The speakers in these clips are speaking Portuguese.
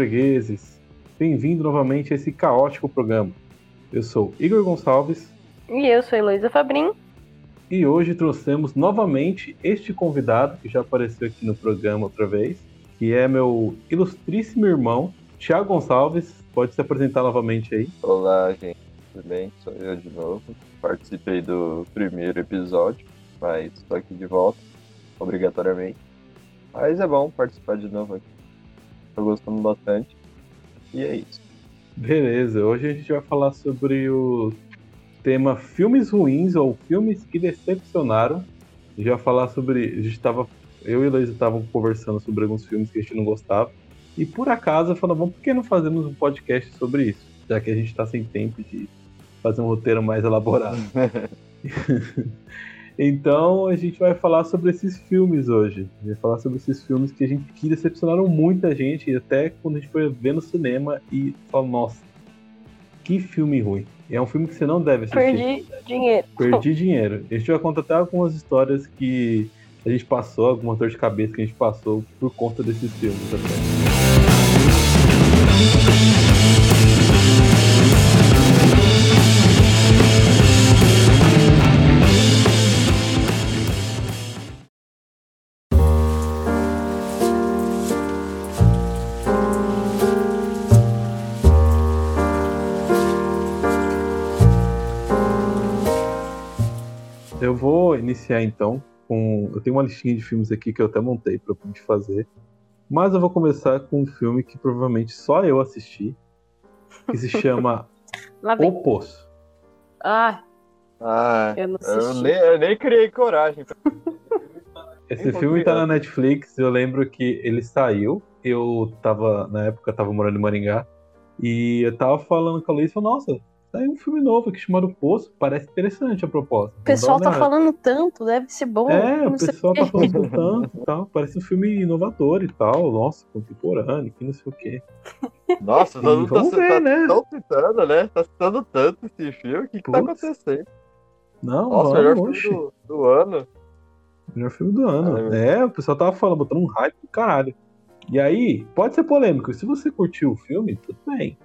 fregueses. Bem-vindo novamente a esse caótico programa. Eu sou Igor Gonçalves. E eu sou Heloísa Fabrin. E hoje trouxemos novamente este convidado, que já apareceu aqui no programa outra vez, que é meu ilustríssimo irmão, Tiago Gonçalves. Pode se apresentar novamente aí. Olá, gente. Tudo bem? Sou eu de novo. Participei do primeiro episódio, mas estou aqui de volta, obrigatoriamente. Mas é bom participar de novo aqui. Tô gostando bastante. E é isso. Beleza, hoje a gente vai falar sobre o tema filmes ruins ou filmes que decepcionaram. A gente vai falar sobre. A gente tava. Eu e a Luísa estavam conversando sobre alguns filmes que a gente não gostava. E por acaso falamos, por que não fazemos um podcast sobre isso? Já que a gente está sem tempo de fazer um roteiro mais elaborado. Então a gente vai falar sobre esses filmes hoje. A gente vai falar sobre esses filmes que a gente que decepcionaram muita gente, e até quando a gente foi ver no cinema e falou, nossa, que filme ruim. É um filme que você não deve assistir. Perdi dinheiro. Perdi dinheiro. A gente vai contar até algumas histórias que a gente passou, alguma dor de cabeça que a gente passou por conta desses filmes até. Iniciar então com. Eu tenho uma listinha de filmes aqui que eu até montei para gente fazer. Mas eu vou começar com um filme que provavelmente só eu assisti, que se chama. O Poço. Ah, Ah, eu não eu assisti. nem, eu nem criei coragem. Esse filme tá na. Netflix, eu lembro que ele saiu, eu tava, na época eu tava morando em Maringá, e eu tava falando com a Luísa, falei, nossa, saiu um filme novo aqui chamado Poço, parece interessante a proposta. O pessoal tá uma olhada." falando tanto, deve ser bom. É, o pessoal tá falando tanto e tal, parece um filme inovador e tal, nossa, contemporâneo, que não sei o quê. Nossa, E todo mundo tá, vamos ver, tá né? tão citando, né? Tá citando tanto esse filme. O que, que tá acontecendo? Não, Nossa, o não, melhor oxe, filme do, do ano. melhor filme do ano. Ah, é, o pessoal tava falando, botando um hype do caralho. E aí, pode ser polêmico, se você curtiu o filme, tudo bem.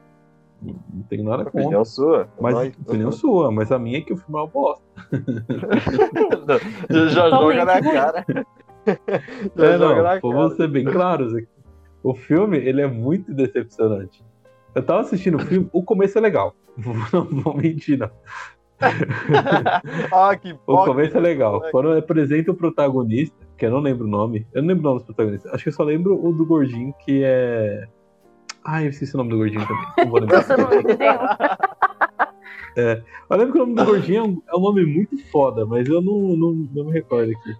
Não tenho nada contra. Opinião sua. Mas Nós- opinião sua, mas a minha é que o filme é uma bosta. já joga na cara. já É, joga não, na vamos cara. ser bem claros aqui. O filme, ele é muito decepcionante. Eu tava assistindo o filme, o começo é legal. Não vou mentir, não. ah, que O começo é legal. Quando apresenta o protagonista, que eu não lembro o nome, eu não lembro o nome dos protagonistas. Acho que eu só lembro o do gordinho, que é. Ai, eu esqueci o nome do gordinho também. Não vou lembrar. Nossa, eu lembro nenhum. Eu lembro que o nome do gordinho é um, é um nome muito foda, mas eu não, não, não me recordo aqui.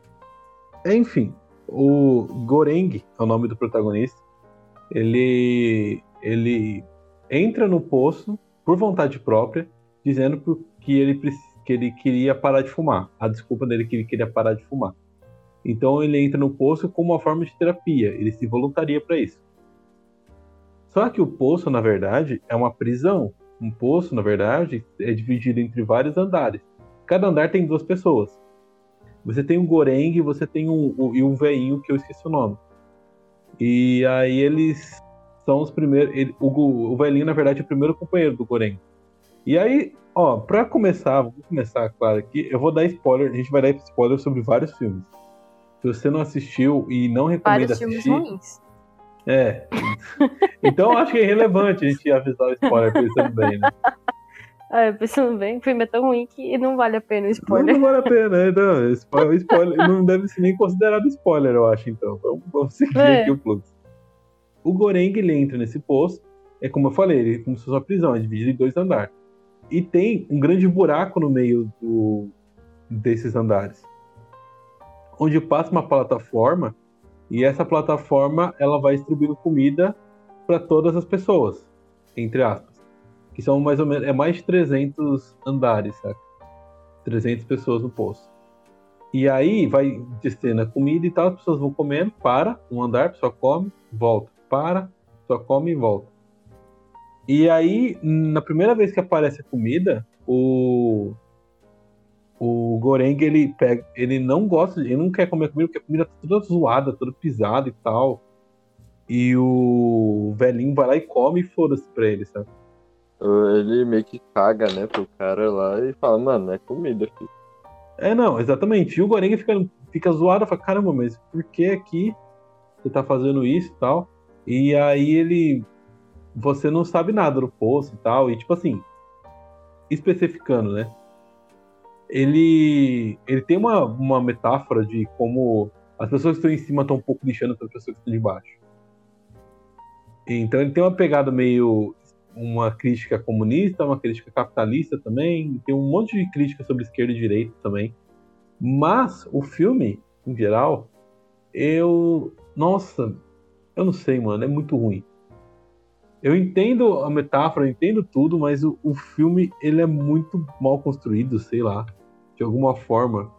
Enfim, o Goreng é o nome do protagonista. Ele, ele entra no poço por vontade própria, dizendo que ele, que ele queria parar de fumar. A desculpa dele é que ele queria parar de fumar. Então ele entra no poço como uma forma de terapia. Ele se voluntaria para isso. Só que o poço, na verdade, é uma prisão. Um poço, na verdade, é dividido entre vários andares. Cada andar tem duas pessoas. Você tem um Goreng e você tem um, o- e um veinho que eu esqueci o nome. E aí eles são os primeiros. ele- o, o velhinho, na verdade, é o primeiro companheiro do Goreng. E aí, ó, pra começar, vou começar, claro, aqui, eu vou dar spoiler, a gente vai dar spoiler sobre vários filmes. Se você não assistiu e não recomenda Vários filmes assistir. ruins. É. Então eu acho que é irrelevante a gente avisar o spoiler pensando bem, né? Ah, pensando bem, o filme é tão ruim que não vale a pena o Não, spoiler. não vale a pena, então. Spoiler, spoiler não deve ser nem considerado spoiler, eu acho, então. Vamos, vamos seguir É. aqui o fluxo. O Goreng, ele entra nesse poço, é como eu falei, ele é como se fosse uma prisão, é dividido em dois andares. E tem um grande buraco no meio do, desses andares, onde passa uma plataforma, e essa plataforma, ela vai distribuindo comida para todas as pessoas, entre aspas. Que são mais ou menos, é mais de 300 andares, saca? 300 pessoas no poço. E aí vai descendo a comida e tal, as pessoas vão comendo, para, um andar, pessoa come, volta, para, pessoa come e volta. E aí, na primeira vez que aparece a comida, o o Goreng ele pega, ele não gosta, ele não quer comer comida porque a comida tá toda zoada, toda pisada e tal. E o velhinho vai lá e come e foda-se pra ele, sabe? Ele meio que caga, né, pro cara lá e fala, mano, é comida, filho. É, não, exatamente. E o Goreng fica, fica zoado, fala, caramba, mas por que aqui você tá fazendo isso e tal? E aí ele. Você não sabe nada do poço e tal. E tipo assim, especificando, né? Ele. Ele tem uma, uma metáfora de como as pessoas que estão em cima estão um pouco lixando as pessoas que estão de baixo. Então ele tem uma pegada meio uma crítica comunista, uma crítica capitalista também, tem um monte de crítica sobre esquerda e direita também. Mas o filme, em geral, eu. Nossa, eu não sei, mano, é muito ruim. Eu entendo a metáfora, eu entendo tudo, mas o, o filme ele é muito mal construído, sei lá, de alguma forma.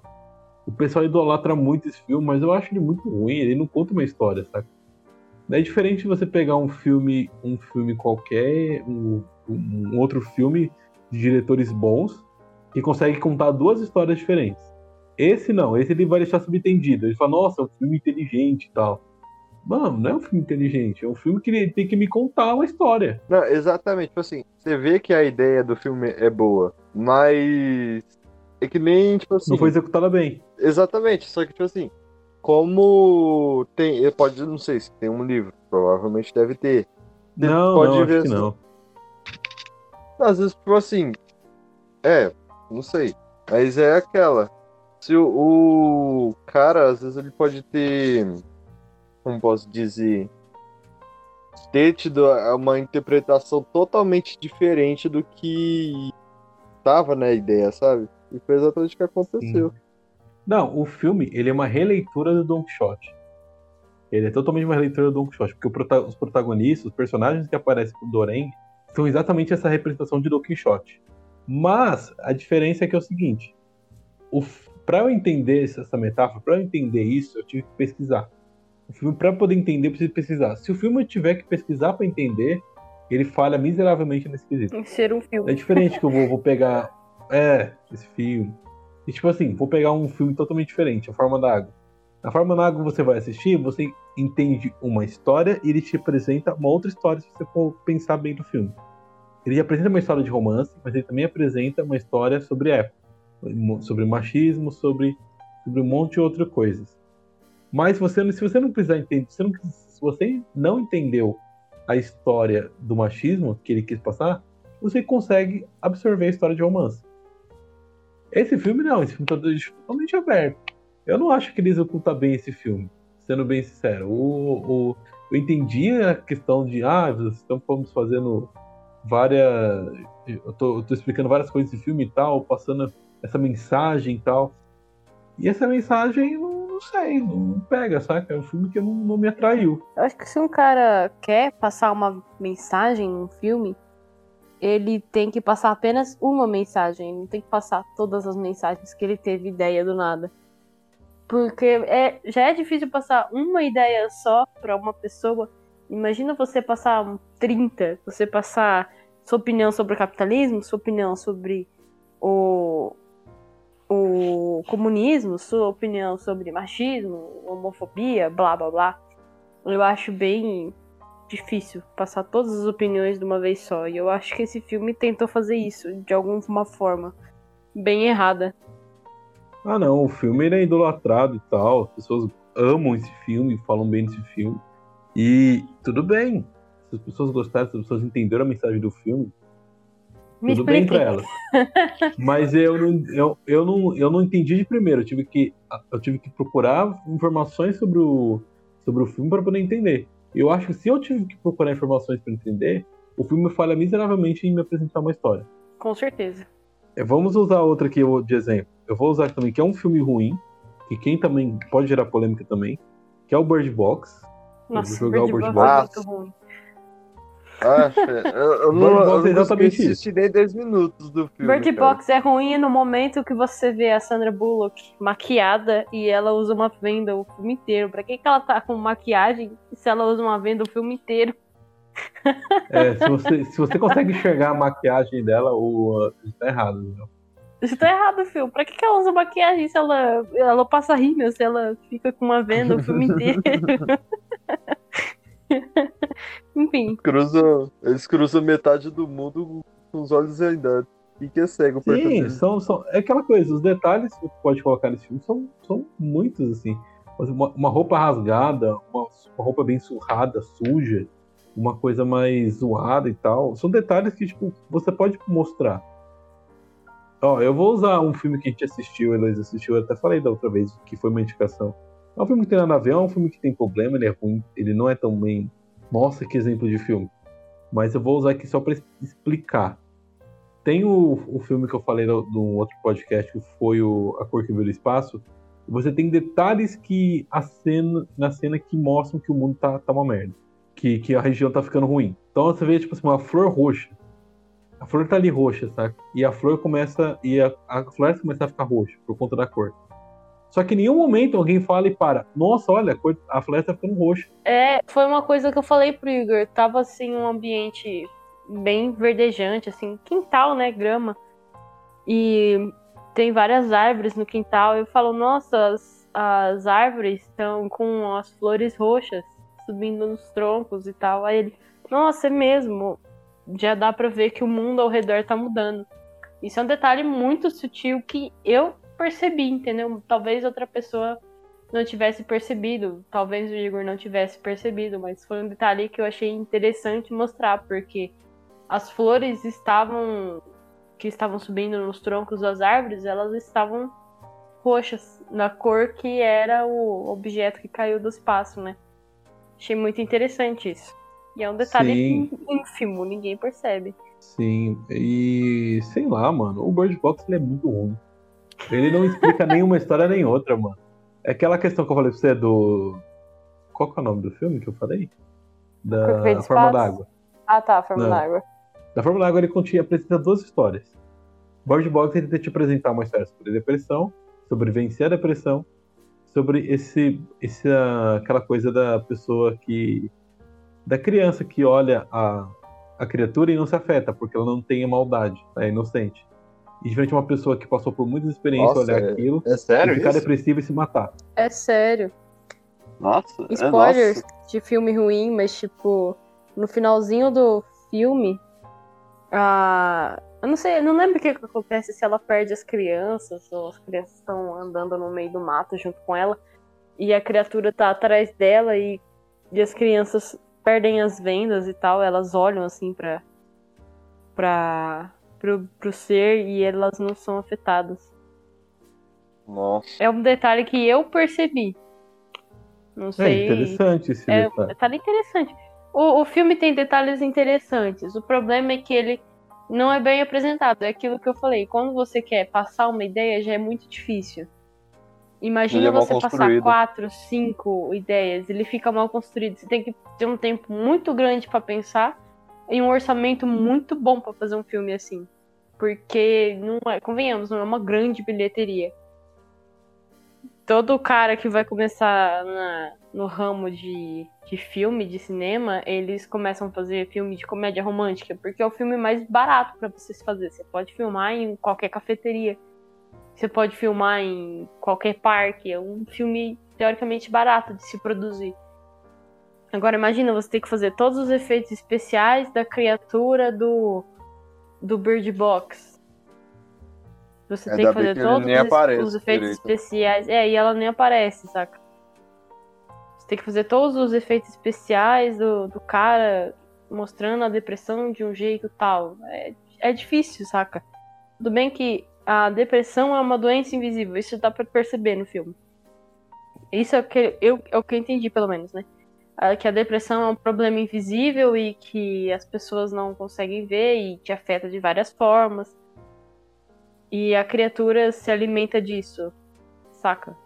O pessoal idolatra muito esse filme, mas eu acho ele muito ruim, ele não conta uma história, sabe? É diferente você pegar um filme, um filme qualquer, um, um outro filme de diretores bons que consegue contar duas histórias diferentes. Esse não, esse ele vai deixar subentendido. Ele fala, nossa, é um filme inteligente e tal. Mano, não é um filme inteligente, é um filme que ele tem que me contar uma história. Não, exatamente, tipo assim, você vê que a ideia do filme é boa, mas é que nem, tipo assim. Não foi executada bem. Exatamente, só que, tipo assim, como tem. Pode, não sei se tem um livro, provavelmente deve ter. Não, pode não, ver acho que não. Às vezes, tipo assim. É, não sei. Mas é aquela. Se o, o cara, às vezes, ele pode ter. Como posso dizer? Ter tido uma interpretação totalmente diferente do que tava na ideia, sabe? E foi exatamente o que aconteceu. Sim. Não, o filme ele é uma releitura do Don Quixote. Ele é totalmente uma releitura do Don Quixote, porque os protagonistas, os personagens que aparecem com o Doreng, são exatamente essa representação de Don Quixote. Mas a diferença é que é o seguinte: para eu entender essa metáfora, para eu entender isso, eu tive que pesquisar. O filme, para poder entender, eu preciso pesquisar. Se o filme eu tiver que pesquisar para entender, ele falha miseravelmente nesse quesito. Ser um filme. É diferente que eu vou, vou pegar. É, esse filme. E tipo assim, vou pegar um filme totalmente diferente, A Forma da Água. A Forma da Água você vai assistir, você entende uma história e ele te apresenta uma outra história se você for pensar bem no filme. Ele apresenta uma história de romance, mas ele também apresenta uma história sobre época, sobre machismo, sobre, sobre um monte de outras coisas. Mas você, se você não precisar entender, se, não, se você não entendeu a história do machismo que ele quis passar, você consegue absorver a história de romance. Esse filme não, esse filme tá totalmente aberto. Eu não acho que ele executa bem esse filme, sendo bem sincero. O, o, eu entendi a questão de, ah, estamos fazendo várias. Eu tô, eu tô explicando várias coisas desse filme e tal, passando essa mensagem e tal. E essa mensagem, não, não sei, não pega, saca? É um filme que não, não me atraiu. Eu acho que se um cara quer passar uma mensagem num filme, ele tem que passar apenas uma mensagem, não tem que passar todas as mensagens que ele teve ideia do nada. Porque é, já é difícil passar uma ideia só para uma pessoa. Imagina você passar 30, você passar sua opinião sobre o capitalismo, sua opinião sobre o, o comunismo, sua opinião sobre machismo, homofobia, blá blá blá. Eu acho bem difícil passar todas as opiniões de uma vez só. E eu acho que esse filme tentou fazer isso de alguma forma bem errada. Ah, não, o filme é idolatrado e tal. As pessoas amam esse filme, falam bem desse filme. E tudo bem. Se as pessoas gostaram, se as pessoas entenderam a mensagem do filme, Me tudo bem para elas. Mas eu não, eu, eu, não, eu não entendi de primeiro. Eu tive que, eu tive que procurar informações sobre o, sobre o filme para poder entender. Eu acho que se eu tive que procurar informações para entender, o filme falha miseravelmente em me apresentar uma história. Com certeza. É, vamos usar outra aqui de exemplo. Eu vou usar também que é um filme ruim, que quem também pode gerar polêmica também, que é o Bird Box. Nossa, jogar Bird o Bird Box, Box. é muito ruim. Acha? Eu, eu não, eu não exatamente assisti nem 10 minutos do filme. Bird cara. Box é ruim no momento que você vê a Sandra Bullock maquiada e ela usa uma venda o filme inteiro. Pra que, que ela tá com maquiagem se ela usa uma venda o filme inteiro? É, se você, se você consegue enxergar a maquiagem dela, o, isso tá errado. Viu? Isso tá errado, filho. Pra que, que ela usa maquiagem se ela, ela passa rímel, se ela fica com uma venda o filme inteiro? Enfim. Cruzam, eles cruzam metade do mundo com os olhos vendados. E que é cego Sim, são, são, é aquela coisa, os detalhes que você pode colocar nesse filme são, são muitos, assim. Uma, uma roupa rasgada, uma, uma, roupa bem surrada, suja, uma coisa mais zoada e tal. São detalhes que, tipo, você pode mostrar. Ó, eu vou usar um filme que a gente assistiu, a Heloísa assistiu, eu até falei da outra vez, que foi uma indicação. É um filme que tem nada a ver, é um filme que tem problema, ele é ruim, ele não é tão bem. Nossa, que exemplo de filme. Mas eu vou usar aqui só para explicar. Tem o, o filme que eu falei no outro podcast, que foi o A Cor que Viu o Espaço. Você tem detalhes que a cena, na cena que mostram que o mundo tá, tá uma merda. Que, que a região tá ficando ruim. Então você vê, tipo assim, uma flor roxa. A flor tá ali roxa, sabe? E a flor começa. E a, a floresta começa a ficar roxa por conta da cor. Só que em nenhum momento alguém fala e para. Nossa, olha, a, floresta tá ficando roxa. É, foi uma coisa que eu falei pro Igor. Tava assim, um ambiente bem verdejante, assim, quintal, né, grama. E tem várias árvores no quintal. Eu falo, nossa, as, as árvores estão com as flores roxas subindo nos troncos e tal. Aí ele, nossa, é mesmo. Já dá pra ver que o mundo ao redor tá mudando. Isso é um detalhe muito sutil que eu percebi, entendeu? Talvez outra pessoa não tivesse percebido, talvez o Igor não tivesse percebido, mas foi um detalhe que eu achei interessante mostrar, porque as flores estavam que estavam subindo nos troncos das árvores, elas estavam roxas, na cor que era o objeto que caiu do espaço, né? Achei muito interessante isso. E é um detalhe Sim. ínfimo, ninguém percebe. Sim, e sei lá, mano, o Bird Box ele é muito ruim. Ele não explica nenhuma história nem outra, mano. É aquela questão que eu falei pra você do. Qual que é o nome do filme que eu falei? Da Forma d'Água. Ah tá, Forma d'Água. Na Fórmula Água ele continha, apresenta duas histórias. Bird Box ele tenta te apresentar uma história sobre depressão, sobre vencer a depressão, sobre esse, esse aquela coisa da pessoa que da criança que olha a, a criatura e não se afeta porque ela não tem a maldade, é inocente. E diferente de uma pessoa que passou por muitas experiências nossa, olhar é, aquilo, é sério ficar isso? depressivo e se matar. É sério. Nossa, Spoilers é, nossa. de filme ruim, mas tipo, no finalzinho do filme, ah, eu não sei, não lembro o que, que acontece se ela perde as crianças, ou as crianças estão andando no meio do mato junto com ela, e a criatura tá atrás dela e, e as crianças perdem as vendas e tal, elas olham assim pra, pra, pro, pro ser e elas não são afetadas. Nossa. É um detalhe que eu percebi. Não sei. É interessante esse é, detalhe. detalhe interessante. O, o filme tem detalhes interessantes. O problema é que ele não é bem apresentado. É aquilo que eu falei. Quando você quer passar uma ideia, já é muito difícil. Imagina é você passar quatro, cinco ideias. Ele fica mal construído. Você tem que ter um tempo muito grande pra pensar e um orçamento muito bom pra fazer um filme assim. Porque não é, convenhamos, não é uma grande bilheteria. Todo cara que vai começar na- no ramo de, de filme, de cinema, eles começam a fazer filme de comédia romântica, porque é o filme mais barato pra você se fazer. Você pode filmar em qualquer cafeteria. Você pode filmar em qualquer parque. É um filme teoricamente barato de se produzir. Agora imagina você ter que fazer todos os efeitos especiais da criatura do do Bird Box. Você tem Ainda que fazer que todos os, os efeitos direito. especiais. É, e ela nem aparece, saca? Você tem que fazer todos os efeitos especiais do, do cara mostrando a depressão de um jeito tal. É, é difícil, saca? Tudo bem que a depressão é uma doença invisível, isso dá pra perceber no filme. Isso é o que eu, é o que eu entendi, pelo menos, né? Ah, Que a depressão é um problema invisível e que as pessoas não conseguem ver e te afeta de várias formas. E a criatura se alimenta disso, saca?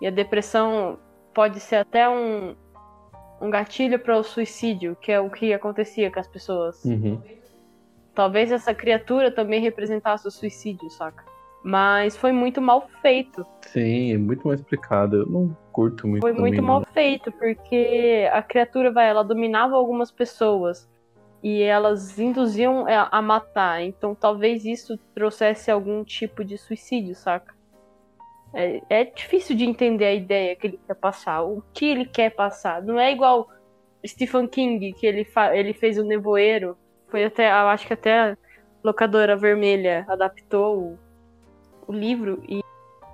E a depressão pode ser até um, um gatilho para o suicídio, que é o que acontecia com as pessoas. Uhum. Talvez essa criatura também representasse o suicídio, saca? Mas foi muito mal feito. Sim, é muito mal explicado. Eu não curto muito Foi muito mal feito, porque a criatura, vai, ela dominava algumas pessoas e elas induziam a a matar. Então talvez isso trouxesse algum tipo de suicídio, saca? É, é difícil de entender a ideia que ele quer passar, o que ele quer passar. Não é igual Stephen King, que ele, ele fez o Nevoeiro. Foi até, eu acho que até a locadora vermelha adaptou o, livro e,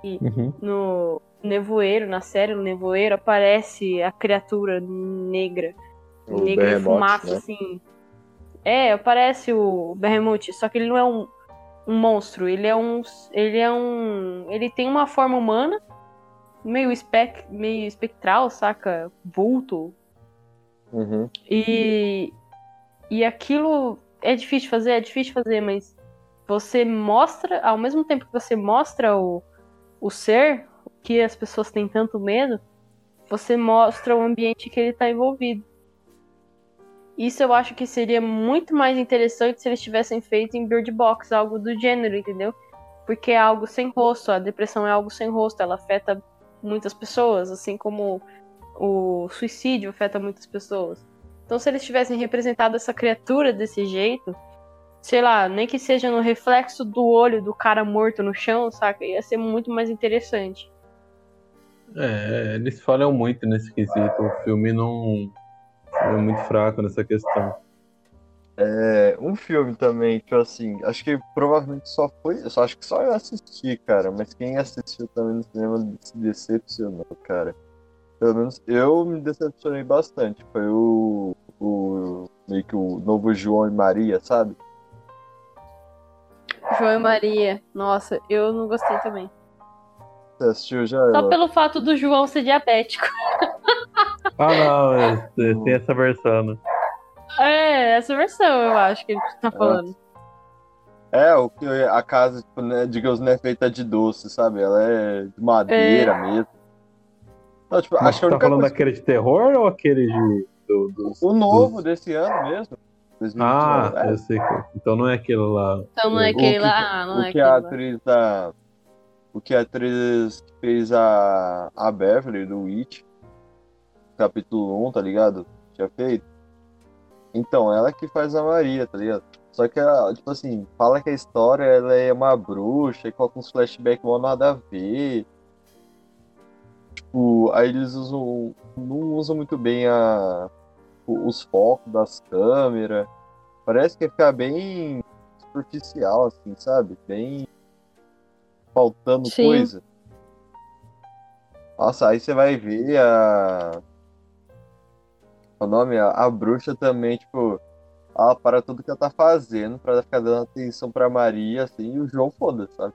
e uhum. no Nevoeiro, na série no Nevoeiro, aparece a criatura negra. O negra e fumaça, né? assim. É, aparece o Behemoth, só que ele não é um, um monstro, ele é um. Ele é um. Ele tem uma forma humana, meio, espec, meio espectral, saca? Vulto. Uhum. E. E aquilo é difícil de fazer, é difícil de fazer, mas você mostra, ao mesmo tempo que você mostra o, o ser, que as pessoas têm tanto medo, você mostra o ambiente que ele está envolvido. Isso eu acho que seria muito mais interessante se eles tivessem feito em Bird Box, algo do gênero, entendeu? Porque é algo sem rosto, a depressão é algo sem rosto, ela afeta muitas pessoas, assim como o suicídio afeta muitas pessoas. Então, se eles tivessem representado essa criatura desse jeito, sei lá, nem que seja no reflexo do olho do cara morto no chão, saca? Ia ser muito mais interessante. É, eles falham muito nesse quesito. O filme não é muito fraco nessa questão. É, um filme também, tipo assim, acho que provavelmente só foi. Eu só, acho que só eu assisti, cara. Mas quem assistiu também no cinema se decepcionou, cara. Pelo menos eu me decepcionei bastante. Foi o. o meio que o novo João e Maria, sabe? João e Maria. Nossa, eu não gostei também. Você assistiu já? Só ela? pelo fato do João ser diabético. Ah, não, é, tem essa versão, né? É, essa versão eu acho que ele tá falando. É, o que a casa, tipo, né, digamos, não é feita de doce, sabe? Ela é de madeira é. mesmo. Não, tipo, Mas acho você tá falando coisa... daquele de terror ou aquele de. Do, do, o novo desse ano mesmo. 2019. Ah, é. eu sei que. Então não é aquele lá. Então não é aquele lá, não o é que a atriz da. O que a atriz que fez a, a Beverly do Witch, capítulo 1, tá ligado? Tinha feito. Então, ela que faz a Maria, tá ligado? Só que ela, tipo assim, fala que a história ela é uma bruxa e coloca uns flashbacks mal nada a ver. Tipo, aí eles usam. não usam muito bem a, os focos das câmeras. Parece que fica bem superficial, assim, sabe? Bem. faltando Sim. coisa. Nossa, aí você vai ver a. O nome? A, a bruxa também, tipo. Ela para tudo que ela tá fazendo pra ficar dando atenção pra Maria, assim, e o João foda, sabe?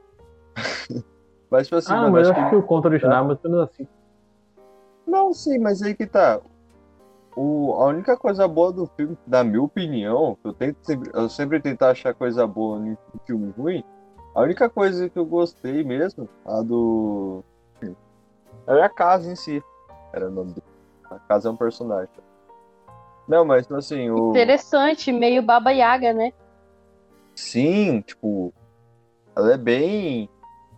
mas, tipo assim, ah, mas eu acho que, que o conto original é mais ou menos assim. Não, sim, mas aí que tá. O, a única coisa boa do filme, na minha opinião, eu, tento sempre, eu sempre tentar achar coisa boa em filme ruim. A única coisa que eu gostei mesmo, a do. Era a casa em si. Era o nome dele. A casa é um personagem. Não, mas assim, o. Interessante, meio Baba Yaga, né? Sim, tipo. Ela é bem.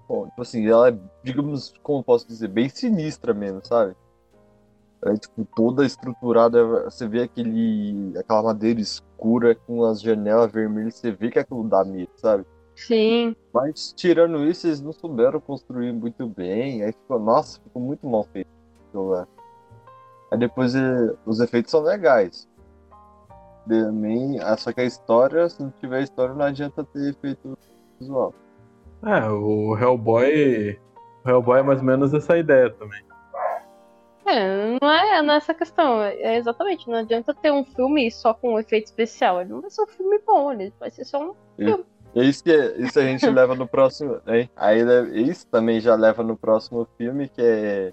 Bom, tipo assim, ela é, digamos, como posso dizer, bem sinistra mesmo, sabe? É tipo toda estruturada, você vê aquele aquela madeira escura com as janelas vermelhas, você vê que aquilo dá medo, sabe? Sim. Mas tirando isso, eles não souberam construir muito bem, aí ficou, nossa, ficou muito mal feito lá. Aí depois eh, os efeitos são legais. Também, ah, só que a história, se não tiver história, não adianta ter efeito visual. É, o Hellboy. O Hellboy é mais ou menos essa ideia também. É, não é, não é questão. É exatamente, não adianta ter um filme só com um efeito especial. Ele não vai ser um filme bom, ele vai ser só um filme. Isso, que, isso a gente leva no próximo. Hein? Aí isso também já leva no próximo filme, que é,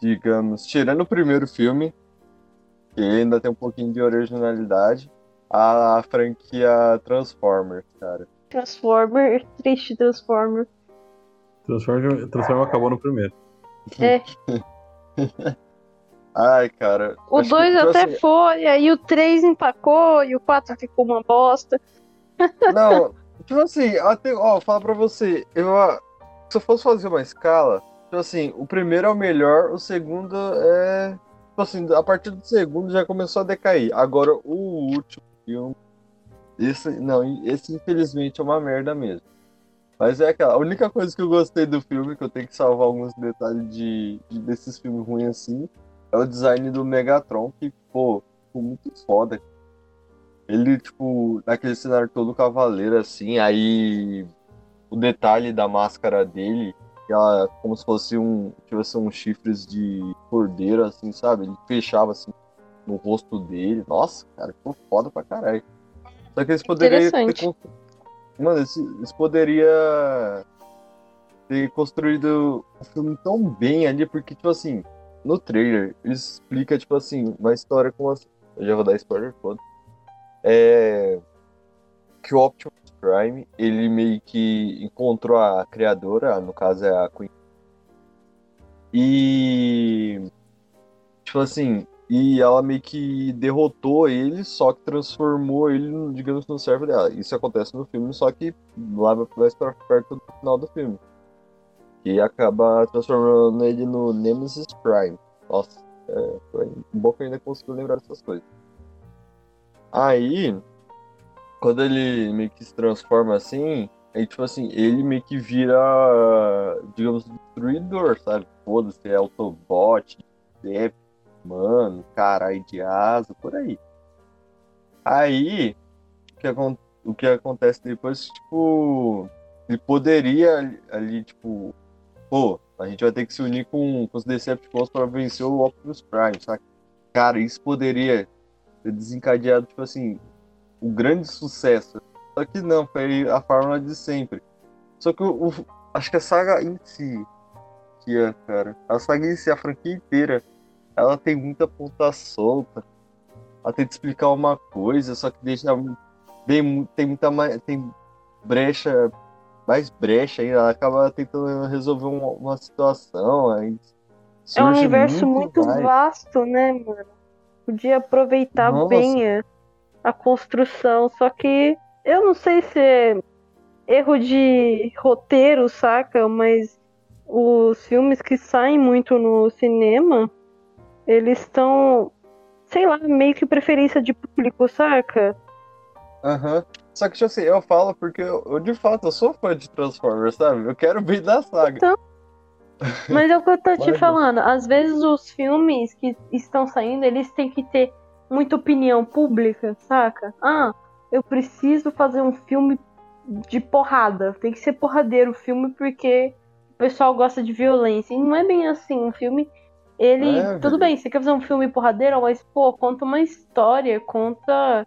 digamos, tirando o primeiro filme, que ainda tem um pouquinho de originalidade, a, a franquia Transformers, cara. Transformer, triste Transformer. Transformer, Transformer acabou no primeiro. É. Ai, cara. O 2 até assim... foi, aí o 3 empacou e o 4 ficou uma bosta. Não, tipo assim, até, ó, falar pra você, eu, se eu fosse fazer uma escala, tipo assim, o primeiro é o melhor, o segundo é. Tipo assim, a partir do segundo já começou a decair. Agora o último filme. Esse, não, esse infelizmente é uma merda mesmo. Mas é aquela. A única coisa que eu gostei do filme, que eu tenho que salvar alguns detalhes de, de desses filmes ruins assim, é o design do Megatron, que, pô, ficou muito foda. Ele, tipo, naquele cenário todo cavaleiro, assim, aí o detalhe da máscara dele, que ela, como se fosse um, tivesse uns chifres de cordeiro, assim, sabe? Ele fechava, assim, no rosto dele. Nossa, cara, ficou foda pra caralho. Só que eles poderiam ter... Mano, eles poderiam ter construído o filme tão bem ali, porque, tipo assim, no trailer, explica, tipo assim, uma história com as. Eu já vou dar spoiler foda. É. Que o Optimus Prime, ele meio que encontrou a criadora, no caso é a Queen. E. Tipo assim, e ela meio que derrotou ele, só que transformou ele, digamos, no servo dela. Isso acontece no filme, só que lá mais pra perto do final do filme que acaba transformando ele no Nemesis Prime. Nossa, é, foi um eu ainda consigo lembrar dessas coisas. Aí, quando ele meio que se transforma assim, aí tipo assim, ele meio que vira, digamos, destruidor, sabe? Foda-se, é Autobot, Zep, mano, caralho de asa, por aí. Aí, o que, o que acontece depois, tipo, ele poderia ali, tipo, pô, a gente vai ter que se unir com, com os Decepticons para vencer o Optimus Prime, sabe? Cara, isso poderia ter desencadeado, tipo assim, um grande sucesso. Só que não, foi a fórmula de sempre. Só que o, o acho que a saga em si, que é, cara, a saga em si, a franquia inteira, ela tem muita ponta solta. Ela que explicar uma coisa, só que deixa bem, tem muita tem brecha mais brecha ainda, ela acaba tentando resolver uma, uma situação. Aí é um universo muito, muito vasto, né, mano? Podia aproveitar Nossa. bem a, a construção, só que eu não sei se é erro de roteiro, saca? Mas os filmes que saem muito no cinema, eles estão, sei lá, meio que preferência de público, saca? Aham. Uhum. Só que, tipo assim, eu falo porque eu, eu, de fato eu sou fã de Transformers, sabe? Eu quero bem da saga. Então, mas é o que eu tô te falando. Às vezes os filmes que estão saindo, eles têm que ter muita opinião pública, saca? Ah, eu preciso fazer um filme de porrada. Tem que ser porradeiro o filme porque o pessoal gosta de violência. E não é bem assim. Um filme, ele. É, tudo bem, você quer fazer um filme porradeiro, mas, pô, conta uma história, conta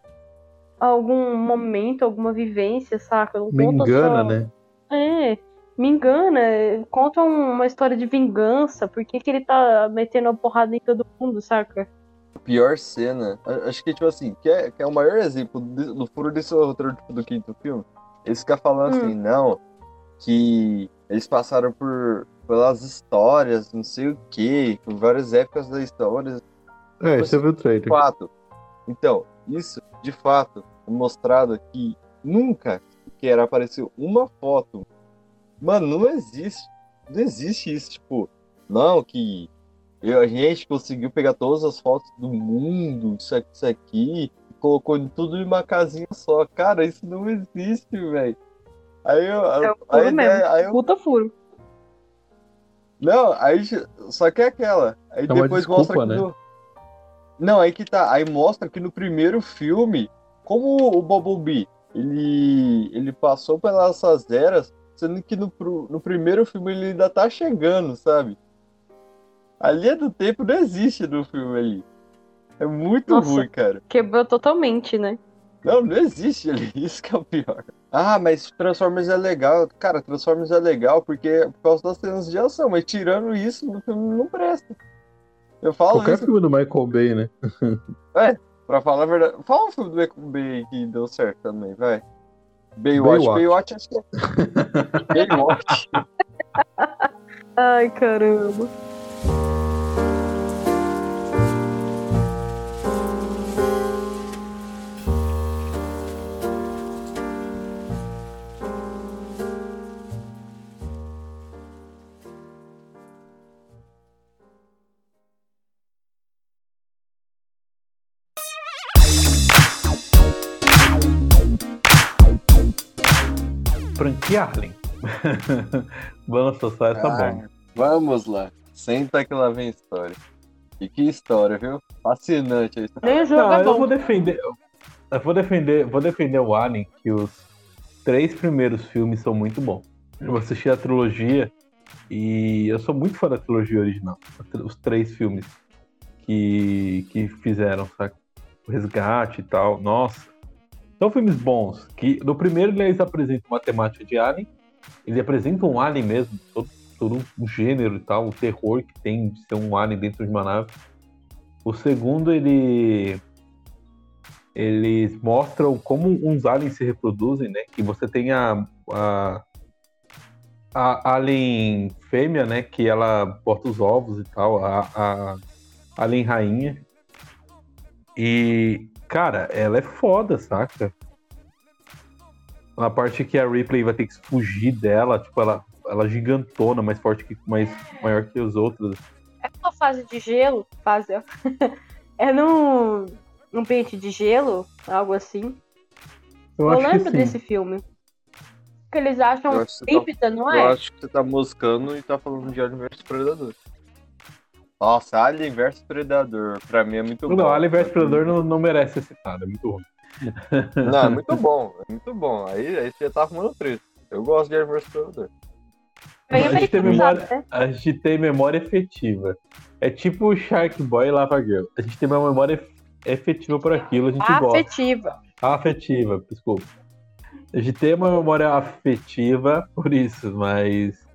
algum momento, alguma vivência, saca? Não me engana, só... né? É, me engana. Conta uma história de vingança. Por que, que ele tá metendo a porrada em todo mundo, saca? A pior cena, acho que, tipo assim, que é, que é o maior exemplo do furo desse roteiro tipo, do quinto filme. Eles ficam falando hum. assim, não, que eles passaram por pelas histórias, não sei o que, por várias épocas da história. É, você viu o trailer. Fato. Então, isso, de fato, é mostrado que nunca quer aparecer uma foto. Mano, não existe. Não existe isso, tipo, não, que a gente conseguiu pegar todas as fotos do mundo, isso aqui, isso aqui, e colocou tudo em uma casinha só. Cara, isso não existe, velho. Aí eu. É furo aí, mesmo. Aí eu... Puta furo. Não, aí só que é aquela. Aí é depois desculpa, mostra que né? no... Não, aí que tá. Aí mostra que no primeiro filme, como o Bumblebee, ele, ele passou pelas essas eras, sendo que no, no primeiro filme ele ainda tá chegando, sabe? A linha do tempo não existe no filme ali. É muito Nossa, ruim, cara. Quebrou totalmente, né? Não, não existe ali. Isso que é o pior. Ah, mas Transformers é legal. Cara, Transformers é legal porque é por causa das cenas de ação, mas tirando isso, o filme não presta. Eu falo Qualquer isso. filme do Michael Bay, né? é, pra falar a verdade. Fala um filme do Michael Bay que deu certo também, vai. Baywatch. Baywatch, Baywatch acho que é. Baywatch. Ai, caramba. Alien. Vamos só essa ah, bomba. Vamos lá. Senta que lá vem a história. E que história, viu? Fascinante a história. Nem o jogo Não, é eu vou defender. Eu vou defender, vou defender o Alien, que os três primeiros filmes são muito bons. Eu assisti a trilogia e eu sou muito fã da trilogia original. Os três filmes que, que fizeram, sabe? O Resgate e tal. Nossa. São filmes bons. Que no primeiro eles apresentam uma temática de Alien. Eles apresentam um Alien mesmo, todo, todo um gênero e tal, o terror que tem de ser um Alien dentro de uma nave. O segundo, ele eles mostram como uns aliens se reproduzem, né? Que você tem a, a, a alien fêmea, né? Que ela bota os ovos e tal, a, a alien rainha. E, cara, ela é foda, saca? A parte que a Ripley vai ter que fugir dela, tipo, ela, ela é gigantona, mais forte que mais maior que os outros. É uma fase de gelo, fase, ó. é num, num pente de gelo, algo assim. Eu, Eu, acho lembro que sim. desse filme. Que eles acham Eu acho que você tá- não Eu é? acho que você tá moscando e tá falando de vs Predador. Nossa, Alien vs Predador, pra mim é muito bom. Não, Alien vs Predador não, não merece ser citado, é muito ruim. Não, é muito bom, é muito bom. Aí, aí você tá arrumando treta. Eu gosto de Alien vs Predador. A gente tem memória- né? A gente tem memória efetiva. É tipo o Shark Boy e Lava Girl. A gente tem uma memória ef- efetiva por aquilo, a gente gosta. Afetiva. Afetiva, desculpa. A gente tem uma memória afetiva por isso, mas.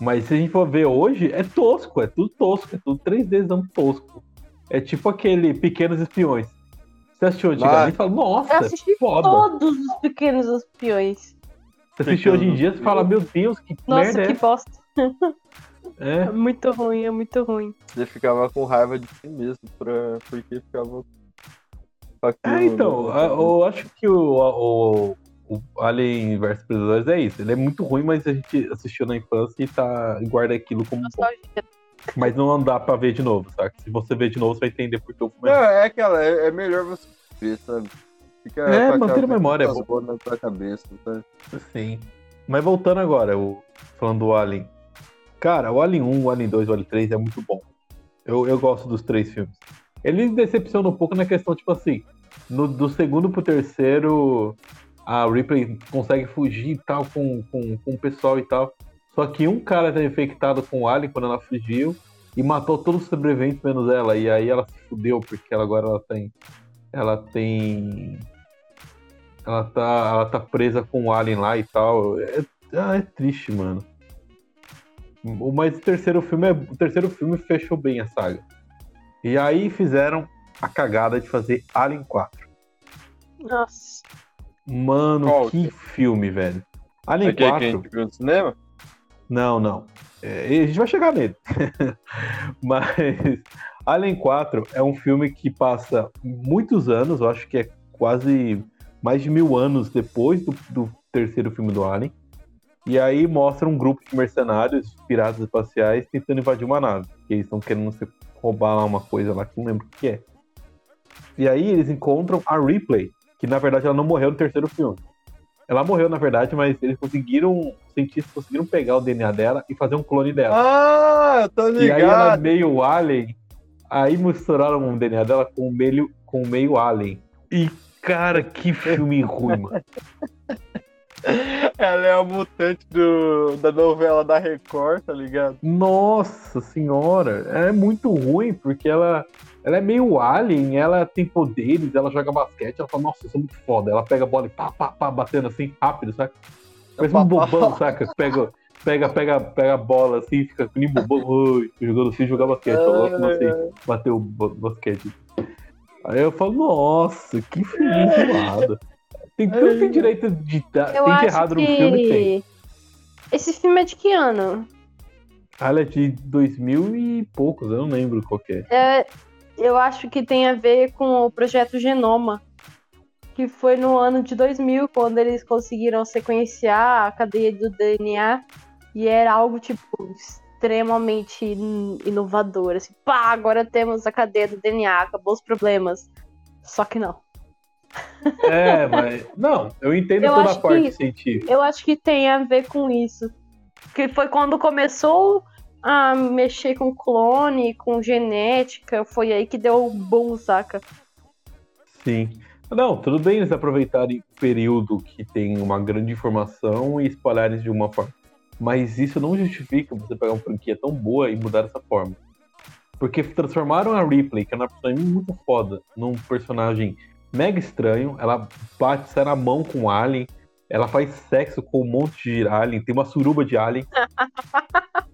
Mas se a gente for ver hoje, é tosco, é tudo tosco, é tudo 3Dzão tosco. É tipo aquele Pequenos Espiões. Você assistiu antigamente e fala, nossa, Eu assisti foda. todos os pequenos espiões. Você assistiu hoje em dia e fala, meu Deus, que Nossa, merda é que bosta. É. É muito ruim, é muito ruim. Você ficava com raiva de si mesmo, pra... porque ficava. com aquilo, É, então, né? eu acho que o, o, o Alien vs Predadores é isso. Ele é muito ruim, mas a gente assistiu na infância e, tá, guarda aquilo como bom. Nostalgia. Mas não dá pra ver de novo, saca? Se você ver de novo, você vai entender porque o filme Não, é. aquela, é, é melhor você ver, sabe? Fica É, manter a memória, boas na tua cabeça, sabe? Sim. Mas voltando agora, o, falando do Alien. Cara, o Alien 1, o Alien 2, o Alien 3 é muito bom. Eu, eu gosto dos três filmes. Ele decepciona um pouco na questão, tipo assim, no, do segundo pro terceiro, a Ripley consegue fugir e tal com, com, com o pessoal e tal. Só que um cara tá infectado com o Alien quando ela fugiu e matou todos os sobreviventes menos ela. E aí ela se fudeu, porque ela agora ela tem. Ela tem. Ela tá, ela tá presa com o Alien lá e tal. É, é triste, mano. Mas o terceiro filme é, o terceiro filme fechou bem a saga. E aí fizeram a cagada de fazer Alien 4. Nossa. Mano, Qual? que filme, velho. Alien Aquele que a 4. gente viu no cinema? Não, não. É, a gente vai chegar nele. Mas Alien 4 é um filme que passa muitos anos, eu acho que é quase mais de mil anos depois do, do terceiro filme do Alien. E aí mostra um grupo de mercenários, piratas espaciais, tentando invadir uma nave. Que eles estão querendo roubar lá uma coisa lá que eu não lembro o que é. E aí eles encontram a Ripley, que na verdade ela não morreu no terceiro filme. Ela morreu, na verdade, mas eles conseguiram. Os cientistas conseguiram pegar o DNA dela e fazer um clone dela. Ah, eu tô e aí ela é ligado. meio alien. Aí misturaram o DNA dela com o meio, com o meio alien. E, cara, que filme ruim, mano. Ela é a mutante do, da novela da Record, tá ligado? Nossa senhora, é muito ruim, porque ela, ela é meio alien, ela tem poderes, ela joga basquete, ela fala, nossa, eu sou muito foda. Ela pega a bola e pá, pá, pá, batendo assim, rápido, saca? Parece um bobão, saca? Pega, pega, pega, pega a bola assim, fica com nem bobão, jogando assim, jogar basquete. Eu gosto assim, bater o ba- basquete. Aí eu falo, nossa, que filme zoado. Tem, tudo tem direito de dar, Eu tem de acho errado que... no filme, tem. Esse filme é de que ano? Ah, é de 2000 e poucos, eu não lembro qual que é. É, eu acho que tem a ver com o projeto Genoma, que foi no ano de 2000, quando eles conseguiram sequenciar a cadeia do DNA, e era algo, tipo, extremamente in- inovador. Assim, pá, agora temos a cadeia do DNA, acabou os problemas. Só que não. É, mas. Não, eu entendo Eu toda a parte que- científica. Eu acho que tem a ver com isso. Que foi quando começou Ah, mexer com clone, com genética, foi aí que deu o boom, saca? Sim. Não, tudo bem eles aproveitarem o período que tem uma grande informação e espalharem de uma forma. Mas isso não justifica você pegar uma franquia tão boa e mudar dessa forma. Porque transformaram a Ripley, que é uma personagem muito foda, num personagem mega estranho. Ela bate, sai na mão com o Alien. Ela faz sexo com um monte de Alien. Tem uma suruba de Alien.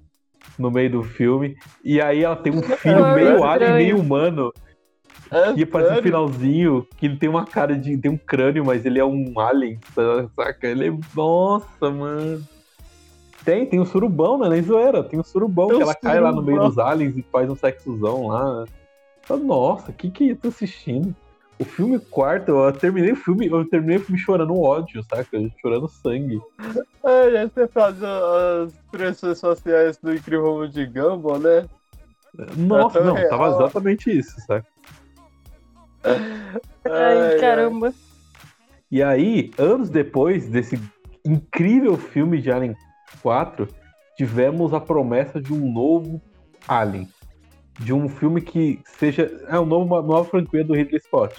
no meio do filme. E aí ela tem um filho meio estranho. Alien, meio humano. É, aparece no sério? finalzinho, que ele tem uma cara de. tem um crânio, mas ele é um alien, saca? Ele é. Nossa, mano. Tem, tem um surubão, né? Nem zoeira. Tem um surubão Tem que um ela cai lá no meio surubão. dos aliens e faz um sexozão lá. Nossa, o que que eu tô assistindo? O filme quarto, eu terminei o filme, eu terminei o filme chorando ódio, saca? Chorando sangue. É, aí você faz a- as expressões sociais do Incrível Mundo de Gumball, né? Nossa, tão não, real. tava exatamente isso, saca? Ai, caramba. E aí, anos depois desse incrível filme de Alien 4, tivemos a promessa de um novo Alien. De um filme que seja. É um novo, uma nova franquia do Ridley Scott.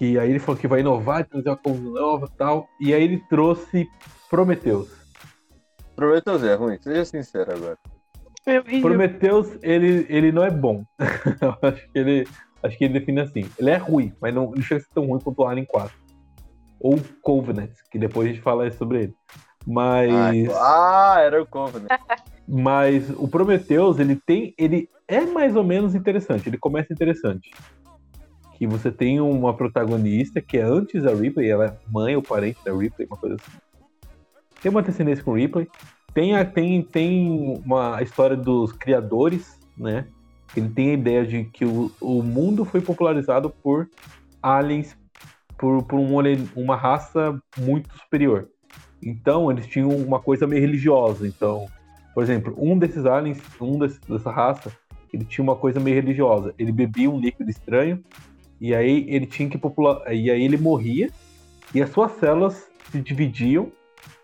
Que aí ele falou que vai inovar, trazer uma coisa nova e tal. E aí ele trouxe Prometheus. Prometheus é ruim, seja sincero agora. Prometheus, ele, ele não é bom. Acho que ele. Acho que ele define assim. Ele é ruim, mas não, não chega a ser tão ruim quanto o Alien 4. Ou Covenant, que depois a gente fala sobre ele. Mas. Ah, era o Covenant. Mas o Prometheus, ele tem. Ele é mais ou menos interessante. Ele começa interessante. Que você tem uma protagonista que é antes da Ripley, ela é mãe ou parente da Ripley, uma coisa assim. Tem uma descendência com Ripley. Tem, a, tem, tem uma história dos criadores, né? Ele tem a ideia de que o, o mundo foi popularizado por aliens, por, por um uma raça muito superior. Então, eles tinham uma coisa meio religiosa. Então, por exemplo, um desses aliens, um desse- dessa raça, ele tinha uma coisa meio religiosa. Ele bebia um líquido estranho e aí ele tinha que popular, e aí ele morria e as suas células se dividiam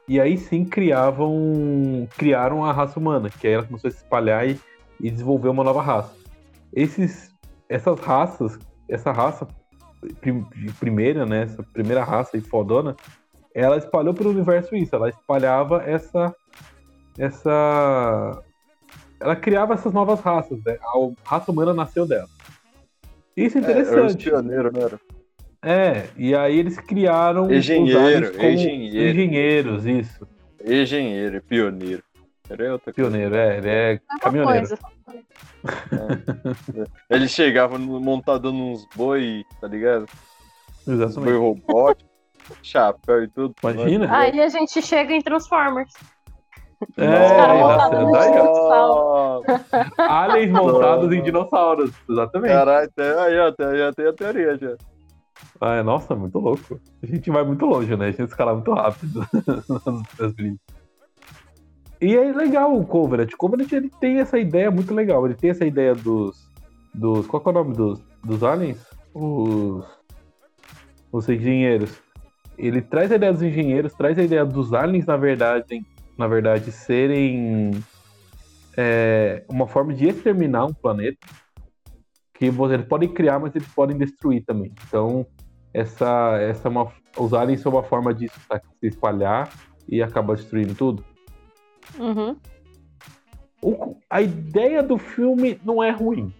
e aí sim criavam, criaram a raça humana, que aí ela começou a se espalhar e, e desenvolver uma nova raça. Esses, essas raças, essa raça prim- primeira, né, essa primeira raça e fodona, ela espalhou pelo universo isso, ela espalhava essa essa ela criava essas novas raças, né? A raça humana nasceu dela. Isso é É, era os interessante. pioneiros, não era? É, e aí eles criaram Engenheiro, engenheiro. engenheiros, isso. Engenheiro, pioneiro. Era outra coisa. Pioneiro, é, ele é É caminhoneiro. coisa. Ele chegava montado nos boi, tá ligado? Os boi Exatamente. robótico, chapéu e tudo. Imagina. Aí a gente chega em Transformers. É, Os caras nossa, montados daí, ó. Nossa, aliens montados em dinossauros, exatamente. Caralho, tem, aí, ó, tem, já tem a teoria já. Ah, é, nossa, muito louco. A gente vai muito longe, né? A gente escala muito rápido nas. E é legal o Covenant. O Covenant ele tem essa ideia muito legal. Ele tem essa ideia dos. dos qual que é o nome dos, dos aliens? Os. Os engenheiros. Ele traz a ideia dos engenheiros, traz a ideia dos aliens, na verdade, na verdade, serem é, uma forma de exterminar um planeta que eles podem criar, mas eles podem destruir também. Então, essa, essa é uma, os aliens são uma forma disso, tá? se espalhar e acabar destruindo tudo. Uhum. O- a ideia do filme não é ruim.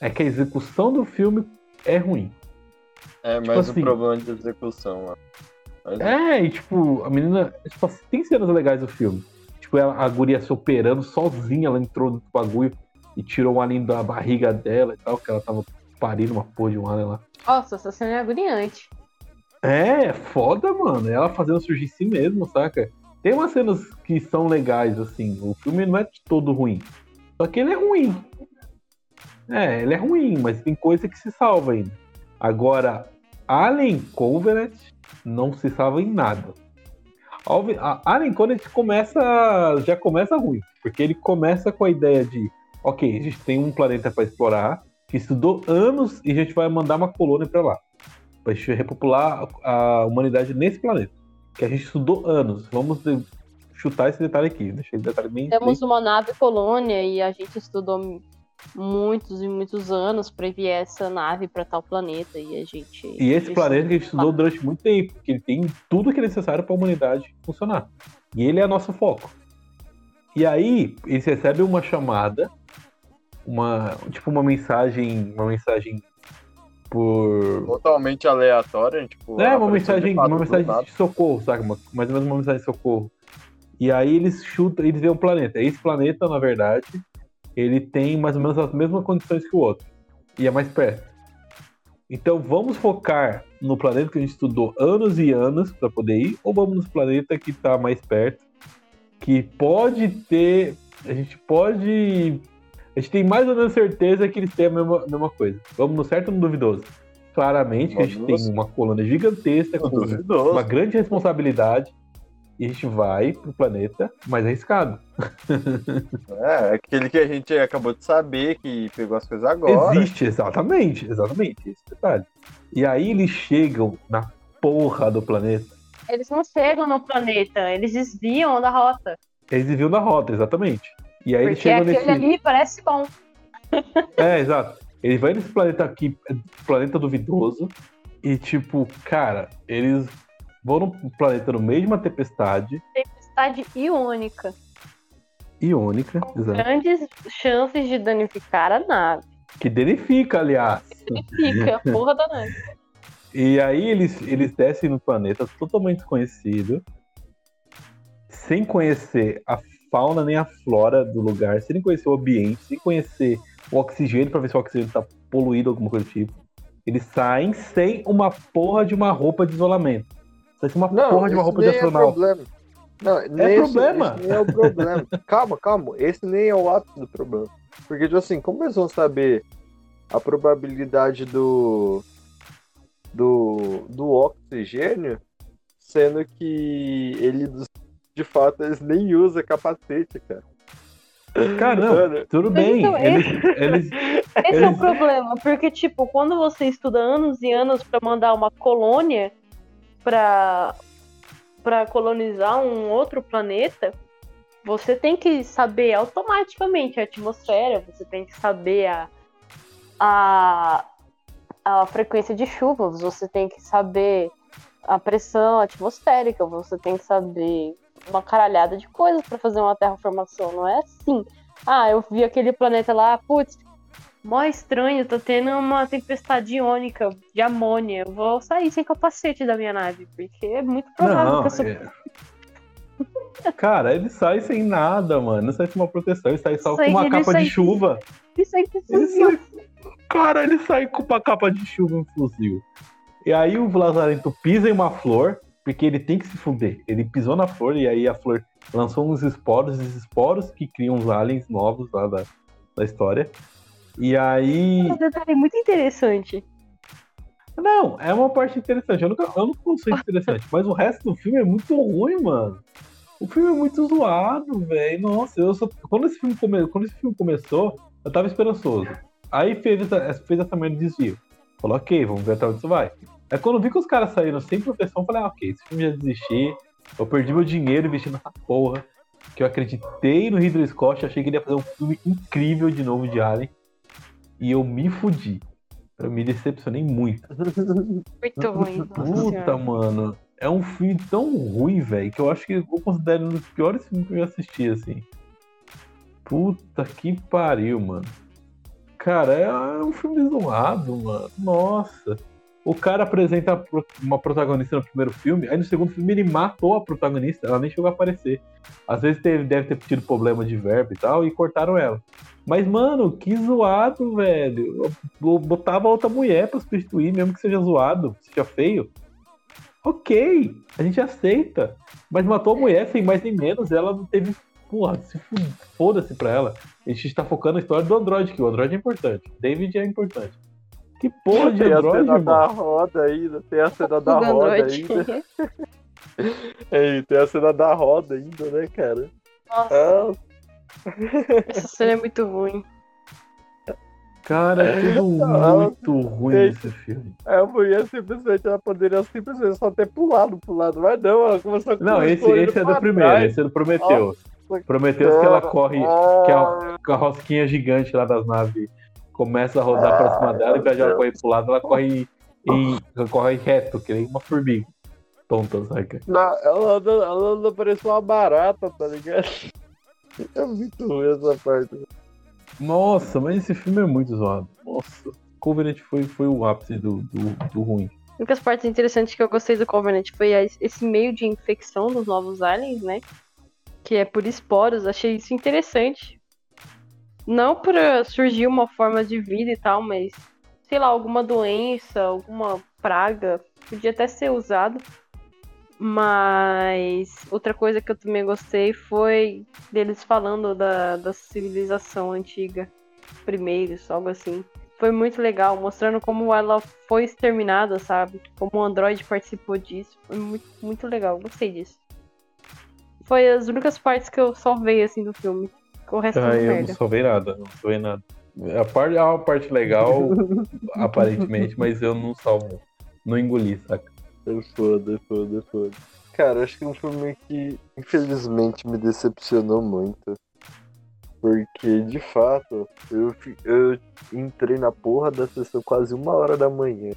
É que a execução do filme é ruim. É, Tipo mais assim- um problema de execução lá. Mas, É, e tipo, a menina. Tipo, tem cenas legais do filme. Tipo, ela, a guria se operando sozinha, ela entrou no bagulho e tirou um alien da barriga dela e tal, que ela tava parindo uma porra de um alien lá. Nossa, essa cena é agoniante. É, foda, mano. Ela fazendo surgir em si mesmo, saca? Tem umas cenas que são legais, assim. O filme não é de todo ruim. Só que ele é ruim. É, ele é ruim, mas tem coisa que se salva ainda. Agora, Alien Covenant não se salva em nada. Alve- a- Alien Covenant começa, já começa ruim, porque ele começa com a ideia de, ok, a gente tem um planeta para explorar, que estudou anos e a gente vai mandar uma colônia para lá pra gente repopular a humanidade nesse planeta. Que a gente estudou anos. Vamos chutar esse detalhe aqui. Deixei esse detalhe bem. Temos uma nave colônia e a gente estudou muitos e muitos anos para enviar essa nave para tal planeta e a gente. E esse planeta que a gente estudou durante muito tempo, porque ele tem tudo que é necessário para a humanidade funcionar. E ele é nosso foco. E aí, eles recebem uma chamada, uma tipo uma mensagem, uma mensagem por totalmente aleatória, tipo, é uma mensagem, uma mensagem de socorro, sabe? Uma, mais ou menos uma mensagem de socorro. E aí eles chutam, eles veem um planeta. Esse planeta, na verdade, ele tem mais ou menos as mesmas condições que o outro. E é mais perto. Então vamos focar no planeta que a gente estudou anos e anos para poder ir, ou vamos no planeta que está mais perto, que pode ter. A gente pode. A gente tem mais ou menos certeza que eles têm a mesma, mesma coisa. Vamos no certo ou no duvidoso? Claramente que a gente tem uma colônia gigantesca com duvidoso. uma grande responsabilidade e a gente vai pro planeta mais arriscado. É, aquele que a gente acabou de saber que pegou as coisas agora. Existe, exatamente, exatamente, esse detalhe. E aí eles chegam na porra do planeta. Eles não chegam no planeta, eles desviam da rota. Eles desviam da rota, exatamente. E aí Porque eles chegam aquele nesse. ali parece bom. É, exato. Ele vai nesse planeta aqui, planeta duvidoso, e tipo, cara, eles vão no planeta no meio de uma tempestade. Tempestade iônica. Iônica, exato. Grandes chances de danificar a nave. Que danifica, aliás. Danifica a porra da nave. E aí eles, eles descem no planeta totalmente desconhecido, sem conhecer a fauna nem a flora do lugar, sem conhecer o ambiente, sem conhecer o oxigênio para ver se o oxigênio tá poluído, alguma coisa do tipo. Eles saem sem uma porra de uma roupa de isolamento. Sai sem uma Não, porra de uma esse roupa de nem é astronauta. problema. Não, É nesse- problema. Esse nem é o problema. calma, calma. Esse nem é o ápice do problema. Porque, tipo assim, como eles vão saber a probabilidade do. do, do oxigênio, sendo que ele, de fato, eles nem usam capacete, cara. Cara, não, tudo bem. então, Eles, eles, Esse é o Eles- problema, porque, tipo, quando você estuda anos e anos pra mandar uma colônia pra, pra colonizar um outro planeta, você tem que saber automaticamente a atmosfera, você tem que saber a, a, a frequência de chuvas, você tem que saber a pressão atmosférica, você tem que saber uma caralhada de coisas pra fazer uma terraformação, não é assim. Ah, eu vi aquele planeta lá, putz, mó estranho, tá tendo uma tempestade iônica de amônia. Eu vou sair sem capacete da minha nave, porque é muito provável não, que eu sou. é- Cara, ele sai sem nada, mano. Não sai sem uma proteção, ele sai só Sai- com uma ele capa sai- de chuva. Isso é Ele impossível. sai... Cara, ele sai com uma capa de chuva e um fuzil. E aí o Lazarento pisa em uma flor, porque ele tem que se fuder. Ele pisou na flor e aí a flor lançou uns esporos, esses esporos que criam uns aliens novos lá da, da história. E aí. Um detalhe muito interessante. Não, é uma parte interessante. Eu, nunca, eu não consigo interessante, mas o resto do filme é muito ruim, mano. O filme é muito zoado, velho. Nossa, eu só... quando, esse filme come... quando esse filme começou, eu tava esperançoso. Aí fez essa, fez essa merda de desvio. Falou, ok, vamos ver até onde isso vai. Aí quando eu vi que os caras saíram sem proteção, eu falei, ah, ok, esse filme já desisti. Eu perdi meu dinheiro investindo nessa porra. Que eu acreditei no Ridley Scott, achei que ele ia fazer um filme incrível de novo de Alien. E eu me fudi. Eu me decepcionei muito. Muito ruim. Puta, mano. É um filme tão ruim, velho, que eu acho que eu considero um dos piores filmes que eu já assisti, assim. Puta que pariu, mano. Cara, é um filme zoado, mano. Nossa. O cara apresenta uma protagonista no primeiro filme, aí no segundo filme ele matou a protagonista, ela nem chegou a aparecer. Às vezes teve, deve ter tido problema de verbo e tal, e cortaram ela. Mas, mano, que zoado, velho. Eu- botava outra mulher pra substituir, mesmo que seja zoado, seja feio. Ok, a gente aceita. Mas matou a mulher sem mais nem menos, ela não teve. Porra, se foda-se pra ela. A gente tá focando na história do Android, que o Android é importante. David é importante. Que porra de Tem a Android, cena da mano? roda ainda, tem a cena da roda Android. ainda. É, tem a cena da roda ainda, né, cara? Nossa, Ah, essa cena é muito ruim. Cara, é tudo muito ruim nesse filme. A mulher simplesmente, ela poderia simplesmente só ter pulado pro lado, mas não, ela começou a Não, esse, esse é do primeiro, trás. esse é do Prometheus. Prometheus que ela corre, que a, que a rosquinha gigante lá das naves começa a rodar pra cima dela, e de ela correr pro lado, ela corre, em, ela corre reto, que nem uma formiga. Tonta, saca? Não, ela anda, ela anda parece uma barata, tá ligado? É muito ruim essa parte. Nossa, mas esse filme é muito zoado. Nossa, Covenant foi, foi o ápice do, do, do ruim. A única parte interessante que eu gostei do Covenant foi esse meio de infecção dos novos aliens, né? Que é por esporos. Achei isso interessante. Não pra surgir uma forma de vida e tal, mas sei lá, alguma doença, alguma praga. Podia até ser usado. Mas outra coisa que eu também gostei foi deles falando da, da civilização antiga. Primeiros, algo assim. Foi muito legal, mostrando como ela foi exterminada, sabe? Como o Android participou disso. Foi muito, muito legal, gostei disso. Foi as únicas partes que eu salvei, assim, do filme. O resto Ah, eu não merda. salvei nada, não salvei nada. A parte é uma parte legal, aparentemente, mas eu não salvo. Não engoli, saca? É foda, é foda, é foda. Cara, acho que é um filme que infelizmente me decepcionou muito. Porque, de fato, eu, eu entrei na porra da sessão quase uma hora da manhã.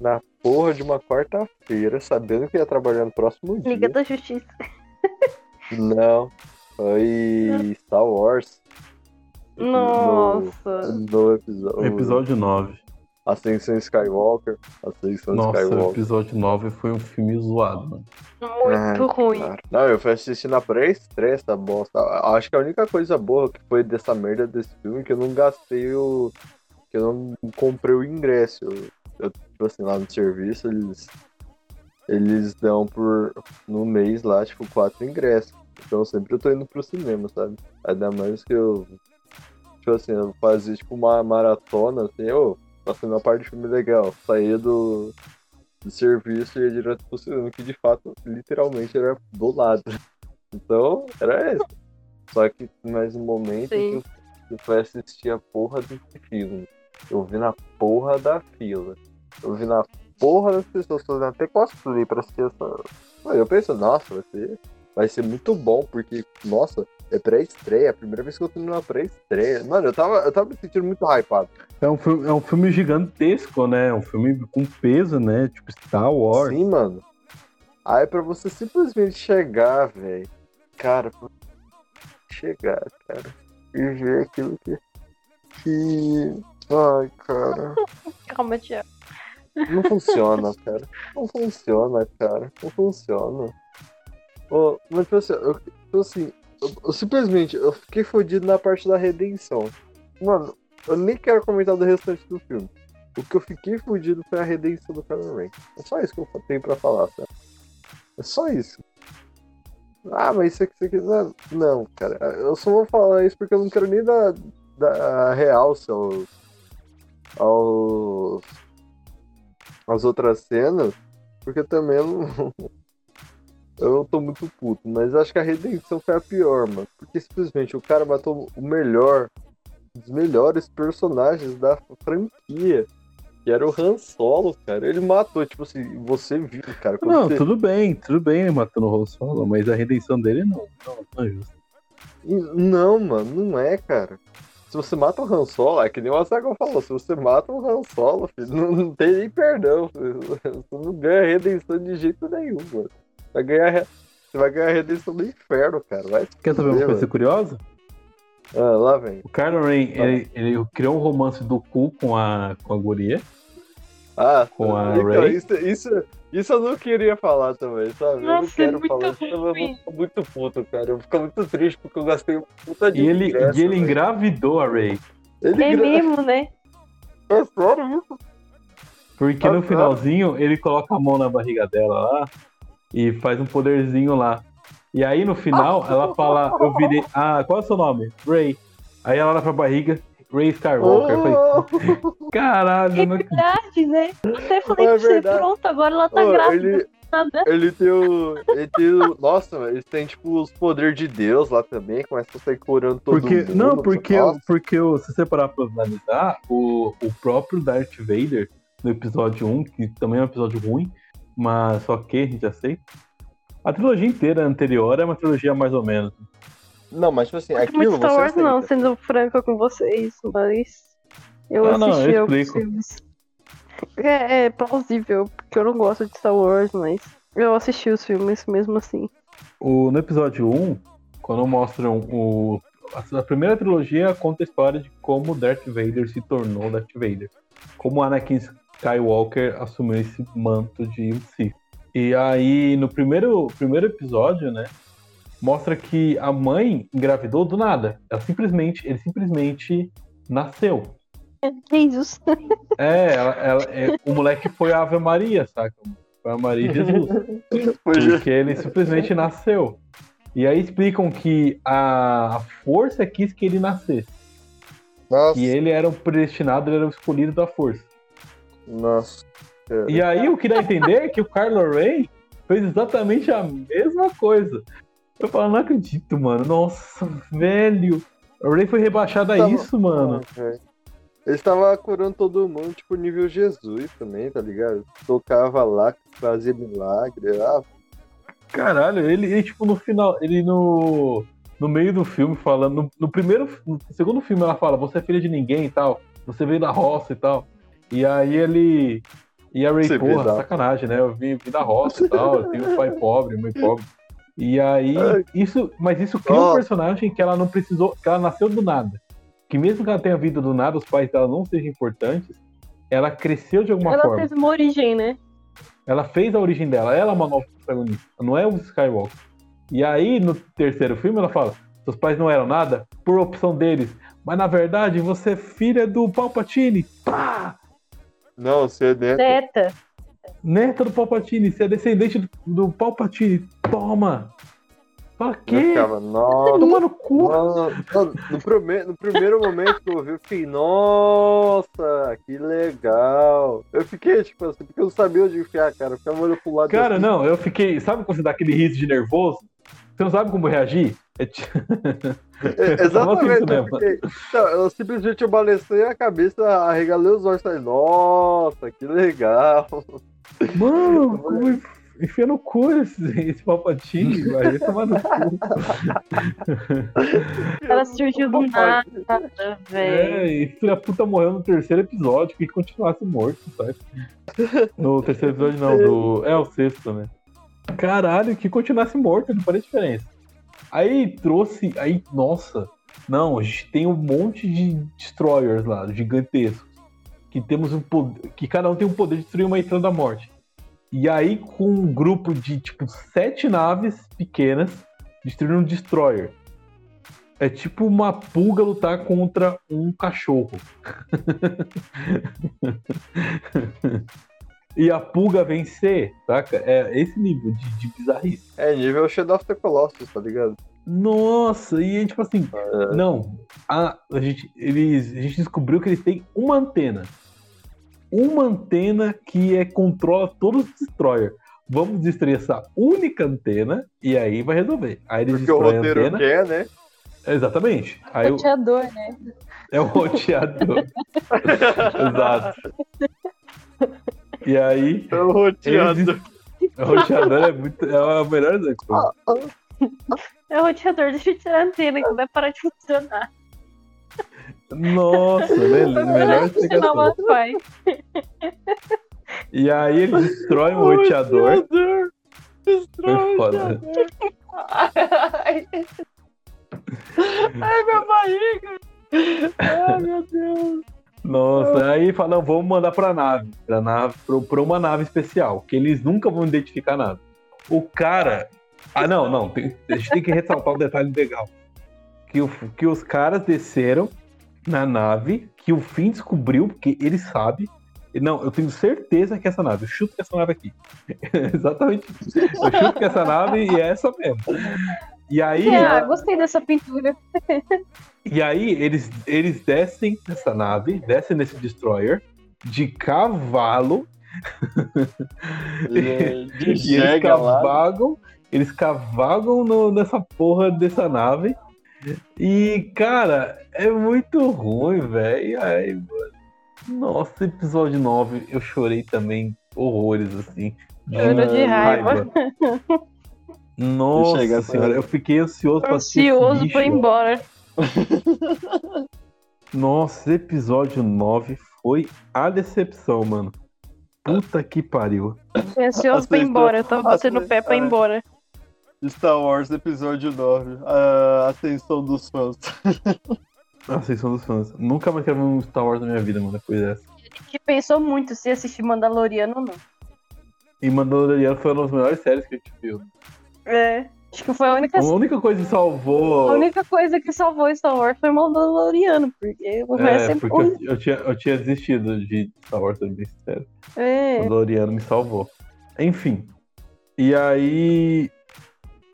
Na porra de uma quarta-feira, sabendo que ia trabalhar no próximo dia. Liga da Justiça. Não, foi Star Wars. Nossa. No, no episódio. Episódio 9. Ascensão Skywalker. Ascensão Nossa, o Skywalker. episódio 9 foi um filme zoado, mano. Muito ruim. Cara, Não, eu fui assistir na pré-estreia essa bosta. Acho que a única coisa boa que foi dessa merda desse filme é que eu não gastei o. que eu não comprei o ingresso. Eu, eu, tipo assim, lá no serviço, eles. Eles dão por. no mês lá, tipo, quatro ingressos. Então sempre eu tô indo pro cinema, sabe? Ainda mais que eu. Tipo assim, eu fazia tipo uma maratona, assim, ô, tá sendo uma parte de filme legal. Saía do do serviço e ia direto pro cinema, que de fato, literalmente, era do lado. Então, era isso. Só que mais um momento que Sim. eu, que eu fui assistir a porra desse filme. Eu vi na porra da fila. Eu vi na porra das pessoas fazendo até cosplay pra assistir essa. Eu penso, nossa, vai ser, vai ser muito bom, porque, nossa, é pré-estreia, é a primeira vez que eu tô numa pré-estreia. Mano, eu tava, eu tava me sentindo muito hypado. É um, filme, é um filme gigantesco, né? É um filme com peso, né? Tipo Star Wars. Sim, mano. Aí pra você simplesmente chegar, velho. Cara, pra chegar, cara. E ver aquilo que. Que. Ai, cara. Calma, Tiago. Não funciona, cara. Não funciona, cara. Não funciona. Ô, mas tipo assim, eu, tipo assim eu, simplesmente eu fiquei fodido na parte da redenção. Mano, eu nem quero comentar do restante do filme. O que eu fiquei fudido foi a redenção do Kylo Ren. É só isso que eu tenho pra falar, sabe? É só isso. Ah, mas isso aqui, isso aqui. Não, não, cara. Eu só vou falar isso porque eu não quero nem dar, dar realce aos. aos. as outras cenas. Porque também eu não. Eu tô muito puto, mas acho que a redenção foi a pior, mano. Porque simplesmente o cara matou o melhor, um dos melhores personagens da franquia. Que era o Han Solo, cara. Ele matou, tipo assim, você viu, cara. Não, você- tudo bem, tudo bem ele matando o Han Solo, mas a redenção dele não, não, não é justo. Não, mano, não é, cara. Se você mata o Han Solo, é que nem o Azaghal falou, se você mata o Han Solo, filho, não, não tem nem perdão. filho. Você não ganha redenção de jeito nenhum, mano. Vai ganhar, você vai ganhar redenção do inferno, cara. Vai Quer saber uma coisa mano. curiosa? Ah, lá vem. O Kylo Ren, ele, ele criou um romance do cu com a, com a guria. Ah, Com a então, Rey? Isso, isso, isso eu não queria falar também, sabe? eu não Nossa, quero é muito falar isso, eu vou ruim. ficar muito puto, cara. Eu vou ficar muito triste porque eu gastei um puta de E ele, ingresso, e ele engravidou a Rey. Ele É engra- mesmo, né? É sério isso? Porque Ah, no finalzinho ele coloca a mão na barriga dela lá e faz um poderzinho lá. E aí no final ela fala, eu virei. Ah, qual é o seu nome? Ray. Aí ela olha pra barriga, Ray Skywalker. Eu falei, caralho, É não verdade, né? Até falei É pra você, pronto, agora ela tá Ô, grávida. ele, nada. Ele tem o. Ele tem o. Nossa, eles têm, tipo, os poderes de Deus lá também, começa a sair curando todo Porque, mundo. não, porque, porque se você parar pra analisar, o, o próprio Darth Vader, no episódio 1, que também é um episódio ruim, mas só que a gente aceita. A trilogia inteira anterior é uma trilogia mais ou menos. Não, mas tipo assim, Muito aquilo Star Wars não, sendo franca com vocês, mas eu Ah, não, eu assisti alguns filmes. É, é plausível, porque eu não gosto de Star Wars, mas eu assisti os filmes mesmo assim. O, no episódio 1, quando mostram o. A, a primeira trilogia conta a história de como Darth Vader se tornou Darth Vader. Como Anakin Skywalker assumiu esse manto de Sith. E aí, no primeiro, primeiro episódio, né? Mostra que a mãe engravidou do nada. Ela simplesmente, ele simplesmente nasceu. Jesus. É, ela, ela- é, o moleque foi a Ave Maria, saca? Foi a Maria e Jesus. Pois é. Porque ele simplesmente nasceu. E aí explicam que a, a força quis que ele nascesse. Nossa, Que ele era o predestinado, ele era o escolhido da força. Nossa. cara. E aí o que dá a entender é que o Kylo Ren fez exatamente a mesma coisa. Eu falo, não acredito, mano. Nossa, velho. O Rey foi rebaixado a Tava- isso, mano. Ele estava curando todo mundo, tipo, nível Jesus também, tá ligado? Tocava lá, fazia milagre. Ah, Caralho, ele, ele, tipo, no final, ele no, no meio do filme falando, no, no primeiro, no segundo filme ela fala, você é filha de ninguém e tal, você veio da roça e tal. E aí ele, e a Ray, Você porra, sacanagem, né? Eu vim, vim da roça e tal, eu tenho um pai pobre, mãe pobre. E aí, isso, mas isso cria um personagem que ela não precisou, que ela nasceu do nada. Que mesmo que ela tenha vindo do nada, os pais dela não sejam importantes, ela cresceu de alguma Ela forma. teve uma origem, né? Ela fez a origem dela, ela é uma nova protagonista, não é o Skywalker. E aí, no terceiro filme, ela fala: seus pais não eram nada por opção deles, mas na verdade você é filha do Palpatine. Pá! Não, você é neto. Teta. Neta do Palpatine, você é descendente do, do Palpatine. Toma! Pra Eu quê? ficava, nossa. Toma no cu! No, prime- no primeiro momento que eu ouvi, eu fiquei, nossa, que legal. Eu fiquei, tipo assim, porque eu não sabia onde enfiar, cara. Eu ficava olhando pro lado Cara, assim. não, eu fiquei. Sabe quando você dá aquele riso de nervoso? Você não sabe como reagir? É ti- É, exatamente. Nossa, Eu, fiquei, não, eu simplesmente eu balecei a cabeça, arregalei os olhos e falei, nossa, que legal. Mano, como enfia no cu esse, esse Palpatine, vai tomar no cu. Ela surgiu do nada, velho. É, e filha puta morreu no terceiro episódio, que continuasse morto, sabe? No terceiro episódio não, do. É o sexto, né? Caralho, que continuasse morto, não faria diferença. Aí trouxe. Aí, nossa. Não, a gente tem um monte de destroyers lá, gigantescos. Que temos um poder. Que cada um tem um poder de destruir uma estrela da morte. E aí, com um grupo de tipo sete naves pequenas destruindo um destroyer. É tipo uma pulga lutar contra um cachorro. e a pulga vencer, saca? É esse nível de, de bizarrice. É nível Shadow of the Colossus, tá ligado? Nossa, e tipo assim, É, não, a, a, gente, eles, a gente descobriu que eles têm uma antena. Uma antena que é, controla todos os destroyers. Vamos destruir essa única antena e aí vai resolver. Aí eles porque o destroem a roteiro antena. quer, né? Exatamente. Aí o- Roteador, né? é o roteador. Exato. E aí, É o roteador. o roteador é muito. É a melhor execução. É o roteador, deixa eu tirar a antena que vai parar de funcionar. Nossa, me- melhor Não, explicação. E aí eles destroem o roteador. Roteador. Destrói Foi o foda. roteador. Ai, Ai, minha barriga. Ai, meu Deus. Nossa, aí fala, não, vamos mandar pra nave, pra nave, pro- pra uma nave especial, que eles nunca vão identificar nada. O cara. Ah, não, não, tem- a gente tem que ressaltar um detalhe legal. Que, o- que os caras desceram na nave, que o Finn descobriu, porque ele sabe. Não, eu tenho certeza que é essa nave. Eu chuto que é essa nave aqui. Exatamente. Eu chuto que é essa nave e é essa mesmo. E aí. ah, gostei dessa pintura. E aí eles, eles descem nessa nave, descem nesse destroyer de cavalo e eles lá. cavalgam, eles cavalgam no- nessa porra dessa nave. E, cara, é muito ruim, velho. Nossa, episódio 9, eu chorei também horrores, assim. Choro de raiva. Nossa Chega, senhora, eu fiquei ansioso pra assistir Ansioso pra ir embora. Nossa, episódio 9 foi a decepção, mano. Puta que pariu. Tô ansioso pra ir embora. Eu tava batendo o pé pra ir embora. Star Wars Episódio 9. A atenção dos fãs. A Ascensão dos fãs. Nunca mais quero ver um Star Wars na minha vida, mano, depois dessa. Que pensou muito se assistir Mandaloriano ou não. E Mandaloriano foi uma das melhores séries que a gente viu. É. Acho que foi a única, A única coisa que salvou. a única coisa que salvou Star Wars foi Mandaloriano, porque o É, é porque eu, eu tinha, eu tinha desistido de Star Wars, sendo bem sincero. É. O Mandaloriano me salvou. Enfim. E aí.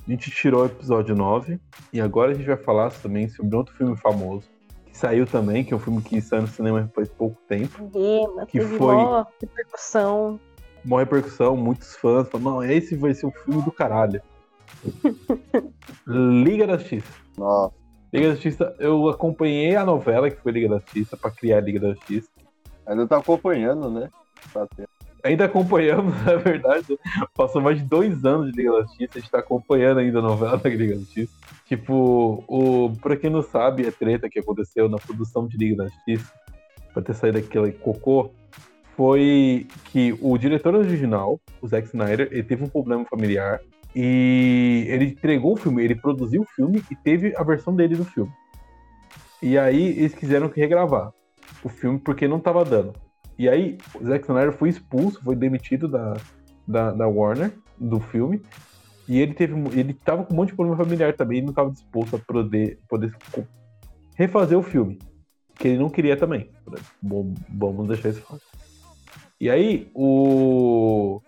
A gente tirou o episódio 9. E agora a gente vai falar também sobre outro filme famoso. Que saiu também, que é um filme que saiu no cinema faz pouco tempo. Gema, Que foi- mó repercussão. Uma repercussão, muitos fãs falam, não, esse vai ser o filme do caralho. Liga da Justiça. Nossa. Liga da Justiça, eu acompanhei a novela que foi Liga da Justiça pra criar a Liga da Justiça. Ainda tá acompanhando, né? Tá. Ainda acompanhamos, na verdade. Passou mais de dois anos de Liga da Justiça, a gente tá acompanhando ainda a novela da Liga da Justiça. Tipo, o, pra quem não sabe, a treta que aconteceu na produção de Liga da Justiça, pra ter saído aquele cocô, foi que o diretor original, o Zack Snyder, ele teve um problema familiar e ele entregou o filme, ele produziu o filme e teve a versão dele do filme. E aí eles quiseram regravar o filme porque não tava dando. E aí o Zack Snyder foi expulso, foi demitido da, da, da Warner, do filme. E ele teve ele tava com um monte de problema familiar também e não tava disposto a poder, poder refazer o filme. Que ele não queria também. Bom, vamos deixar isso claro. E aí, o.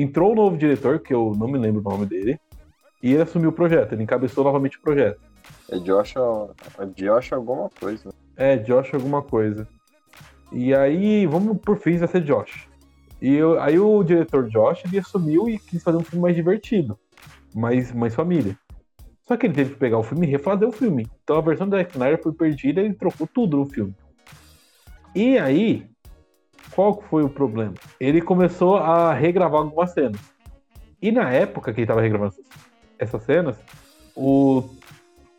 Entrou um novo diretor, que eu não me lembro o nome dele, e ele assumiu o projeto, ele encabeçou novamente o projeto. É Josh, é Josh alguma coisa. É, Josh alguma coisa. E aí, vamos por fim, vai ser Josh. E eu- aí o diretor Josh, ele assumiu e quis fazer um filme mais divertido. Mais, mais família. Só que ele teve que pegar o filme e refazer o filme. Então a versão do Zack Snyder foi perdida e ele trocou tudo no filme. E aí, qual que foi o problema? Ele começou a regravar algumas cenas. E na época que ele tava regravando essas- cenas, o,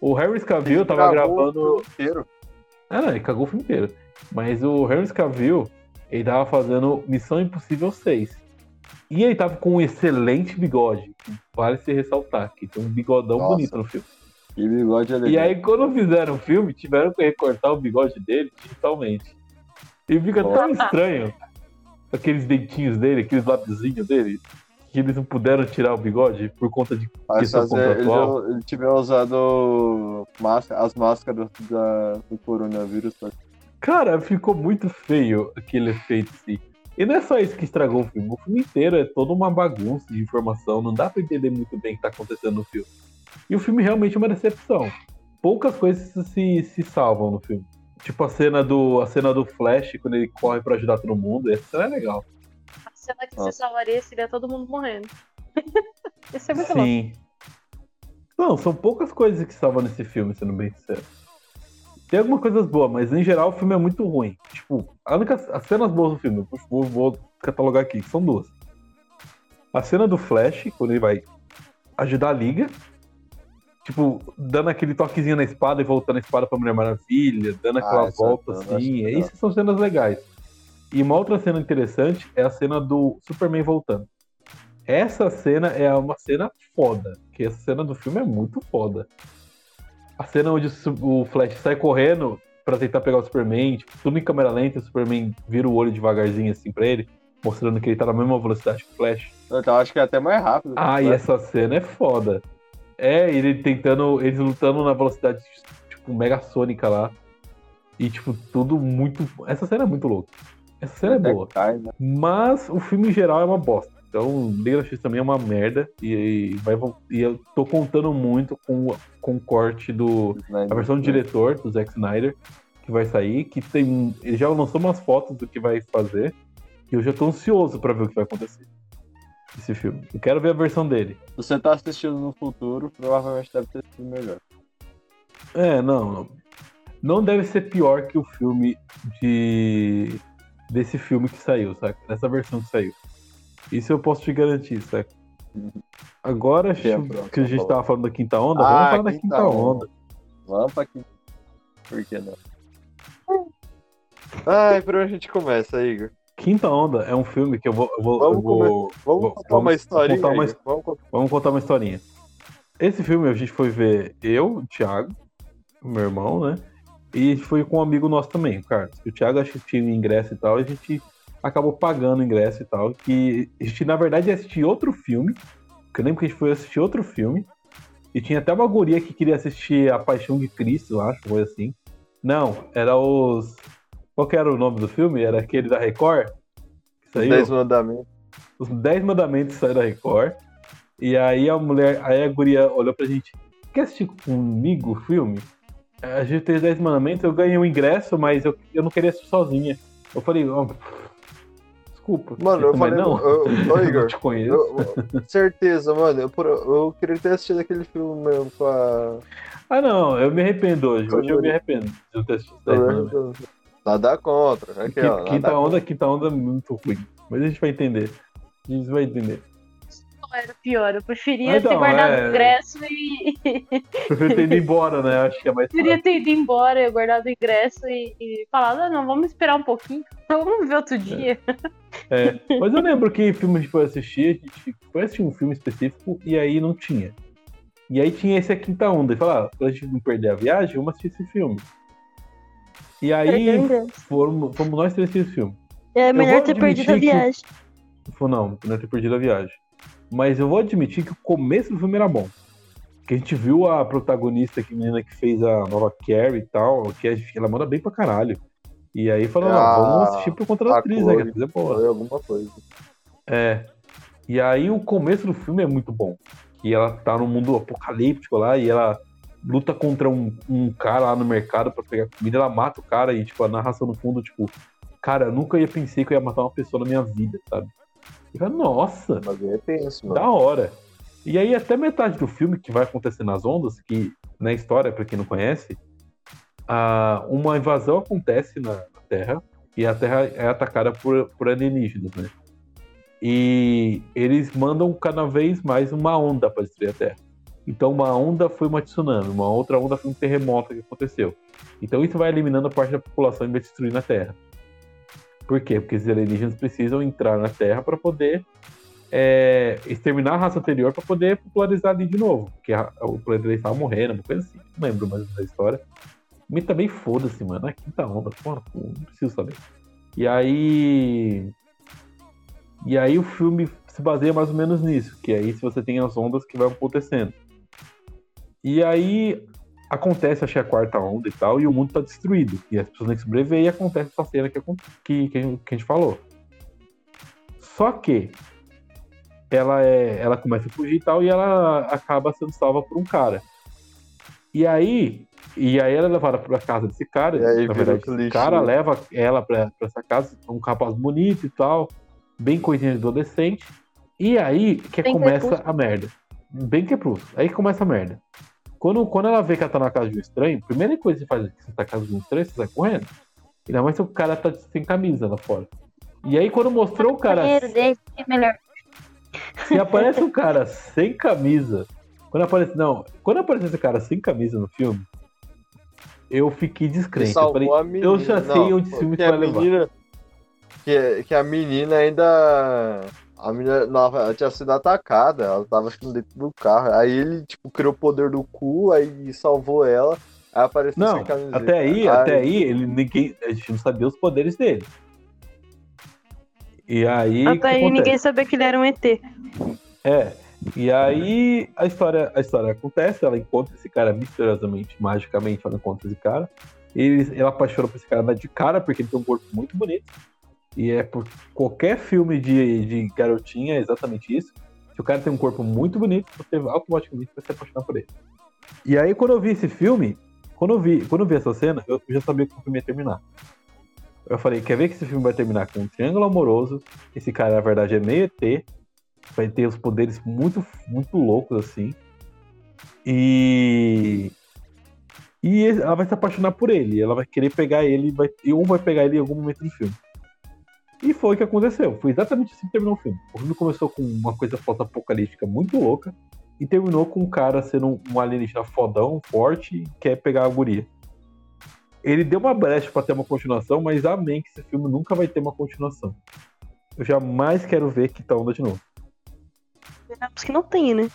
o Harry Cavill tava Gravou o gravando... filme inteiro. Ah, não, ele cagou o filme inteiro. Mas o Henry Cavill, ele tava fazendo Missão Impossível 6. E ele tava com um excelente bigode. que Vale se ressaltar, que tem um bigodão Nossa. bonito no filme. E bigode é E aí, quando fizeram o filme, tiveram que recortar o bigode dele digitalmente. E fica tão estranho. Aqueles dentinhos dele, aqueles lábiozinhos dele, que eles não puderam tirar o bigode por conta de Mas questão fazer, ele, contratual. ele tiver usado máscara, as máscaras da, do coronavírus. pra- Cara, ficou muito feio aquele efeito assim. E não é só isso que estragou o filme. O filme inteiro é toda uma bagunça de informação. Não dá pra entender muito bem o que tá acontecendo no filme. E o filme realmente é uma decepção. Poucas coisas se, se salvam no filme. Tipo a cena do a cena do Flash, quando ele corre pra ajudar todo mundo. Essa cena é legal. A cena que Nossa. se salvaria seria todo mundo morrendo. Esse é muito louco. Sim. Não, são poucas coisas que salvam nesse filme, sendo bem sincero. Tem algumas coisas boas, mas em geral o filme é muito ruim. Tipo, a única, as cenas boas do filme, eu vou, vou catalogar aqui, são duas. A cena do Flash, quando ele vai ajudar a Liga. Tipo, dando aquele toquezinho na espada e voltando a espada pra Mulher Maravilha, dando Ah, aquela essa volta eu acho assim. Essas são cenas legais. E uma outra cena interessante é a cena do Superman voltando. Essa cena é uma cena foda. Que essa cena do filme é muito foda. A cena onde o Flash sai correndo pra tentar pegar o Superman, tipo, tudo em câmera lenta, o Superman vira o olho devagarzinho assim pra ele, mostrando que ele tá na mesma velocidade que o Flash. Então acho que é até mais rápido. Ah, e essa cena é foda. É, ele tentando, eles lutando na velocidade, tipo, mega sônica lá. E, tipo, tudo muito. Essa cena é muito louca. Essa cena é boa. né? Mas o filme em geral é uma bosta. Então, Liga da Justiça também é uma merda. E, e vai, e eu tô contando muito com, o- com o corte do. Snyder. A versão do diretor, do Zack Snyder, que vai sair, que tem. Ele já lançou umas fotos do que vai fazer. E eu já tô ansioso pra ver o que vai acontecer. Esse filme. Eu quero ver a versão dele. Se você tá assistindo no futuro, provavelmente deve ter sido melhor. É, não, não. Não deve ser pior que o filme de. desse filme que saiu, saca? Dessa versão que saiu. Isso eu posso te garantir, saca? Agora Que é a que a gente fala. tava falando da quinta onda, Ah, vamos falar da quinta quinta onda. onda. Vamos pra aqui. Por que não? Ai, por onde a gente começa, Igor? Quinta onda é um filme que eu vou. Eu vou, Vamos eu vou- Vamos vou- contar uma historinha. contar uma. Vamos contar. Vamos contar uma historinha. Esse filme a gente foi ver eu, o Thiago, o meu irmão, né? E foi com um amigo nosso também, o Carlos. O Thiago acho que tinha ingresso e tal, e a gente acabou pagando o ingresso e tal. Que a gente, na verdade, ia assistir outro filme. Que eu lembro que a gente foi assistir outro filme. E tinha até uma guria que queria assistir A Paixão de Cristo, eu acho, foi assim. Não, era os. Qual que era o nome do filme? Era aquele da Record? Saiu? Dez mandamentos. os 10 mandamentos saíram da Record. E aí a mulher, aí a guria olhou pra gente, quer assistir comigo o filme? A gente tem os 10 mandamentos, eu ganhei o ingresso, mas eu, eu não queria assistir sozinha. Eu falei, ó, desculpa. Mano, eu falei, não, eu Igor, não te conheço. Eu- certeza, mano. Eu, eu queria ter assistido aquele filme mesmo com a. Ah não, eu me arrependo hoje. Hoje eu me arrependo de não ter assistido os 10 mandamentos. Nada contra. Aqui, ó, Quinta nada onda, quinta onda é muito ruim. Mas a gente vai entender. A gente vai entender. Não era pior. Eu preferia Então, ter guardado é. o ingresso e. Prefiro ter ido embora, né? Acho que é mais preferia ter ido embora, guardado o ingresso e, e falado, ah, não, vamos esperar um pouquinho. Vamos ver outro dia. É, mas eu lembro que filme a gente foi assistir, a gente foi assistir um filme específico e aí não tinha. E aí tinha esse A Quinta Onda. E falar, ah, pra gente não perder a viagem, vamos assistir esse filme. E aí fomos, fomos nós três esse filme. É melhor ter perdido a que- viagem. Falou, não, não ter perdido a viagem. Mas eu vou admitir que o começo do filme era bom. Que a gente viu a protagonista, que menina que fez a nova Carrie e tal, que a gente- ela manda bem pra caralho. E aí falou, Ah, vamos assistir por conta da atriz, né? Que a atriz é boa. Foi alguma coisa. É. E aí o começo do filme é muito bom. Que ela tá num mundo apocalíptico lá e ela luta contra um, um cara lá no mercado pra pegar comida, ela mata o cara e, tipo, a narração no fundo, tipo, cara, eu nunca ia pensei que eu ia matar uma pessoa na minha vida, sabe? E eu nossa, Mas é tenso, mano. da hora. E aí até metade do filme que vai acontecer nas ondas, que na história, pra quem não conhece, a, uma invasão acontece na na Terra e a Terra é atacada por, por alienígenas, né? E eles mandam cada vez mais uma onda para destruir a Terra. Então uma onda foi uma tsunami, uma outra onda foi um terremoto que aconteceu. Então isso vai eliminando a parte da população e vai destruindo a Terra. Por quê? Porque esses alienígenas precisam entrar na Terra para poder é, exterminar a raça anterior para poder popularizar ali de novo. Porque a- o planeta estava morrendo, uma coisa assim. Não lembro mais da história. Me também foda-se, mano. A quinta onda, porra, não preciso saber. E aí. E aí o filme se baseia mais ou menos nisso, que aí se você tem as ondas que vai acontecendo. E aí acontece, acho que a quarta onda e tal, e o mundo tá destruído. E as pessoas têm que sobreviver e acontece essa cena que, que, que, a gente- que a gente falou. Só que ela é, ela começa a fugir e tal, e ela acaba sendo salva por um cara. E aí, e aí ela é levada pra casa desse cara. E aí na verdade, o esse clichê. cara leva ela pra, pra essa casa, um rapaz bonito e tal, bem coisinha de adolescente. E aí que Bem começa crepúsculo. a merda. Bem crepúsculo. Aí que começa a merda. Quando, quando ela vê que ela tá na casa de um estranho, a primeira coisa que você faz é que você tá na casa de um estranho, você sai correndo. Ainda mais se o cara tá sem camisa lá fora. E aí quando mostrou o cara é melhor. se aparece um cara sem camisa, quando aparece. Não, quando aparece esse cara sem camisa no filme, eu fiquei Que descrente. Eu falei, eu já sei Não, onde esse filme que vai a levar. menina, que, que a menina ainda. A menina não, ela tinha sido atacada, ela tava acho que dentro do carro. Aí ele, tipo, criou o poder do cu, aí salvou ela. Aí apareceu não, sem camiseta. até aí, até aí, ele ninguém. A gente não sabia os poderes dele. E aí. Até aí acontece? ninguém sabia que ele era um ET. É. E aí a história, a história acontece, ela encontra esse cara misteriosamente, magicamente, ela encontra esse cara. Ele, ela apaixona por esse cara de cara, porque ele tem um corpo muito bonito. E é por qualquer filme de, de garotinha é exatamente isso. Se o cara tem um corpo muito bonito, você automaticamente vai se apaixonar por ele. E aí, quando eu vi esse filme, quando eu vi, quando eu vi essa cena, eu já sabia que o filme ia terminar. Eu falei, quer ver que esse filme vai terminar com um triângulo amoroso? Esse cara, na verdade, é meio ET. Vai ter os poderes muito, muito loucos, assim. E. E ela vai se apaixonar por ele. Ela vai querer pegar ele, vai, e um vai pegar ele em algum momento do filme. E foi o que aconteceu. Foi exatamente assim que terminou o filme. O filme começou com uma coisa pós-apocalíptica muito louca. E terminou com um cara sendo um, alienígena fodão, forte, e quer pegar a guria. Ele deu uma brecha pra ter uma continuação, mas amém que esse filme nunca vai ter uma continuação. Eu jamais quero ver que tá onda de novo. Esperamos que não tenha, né?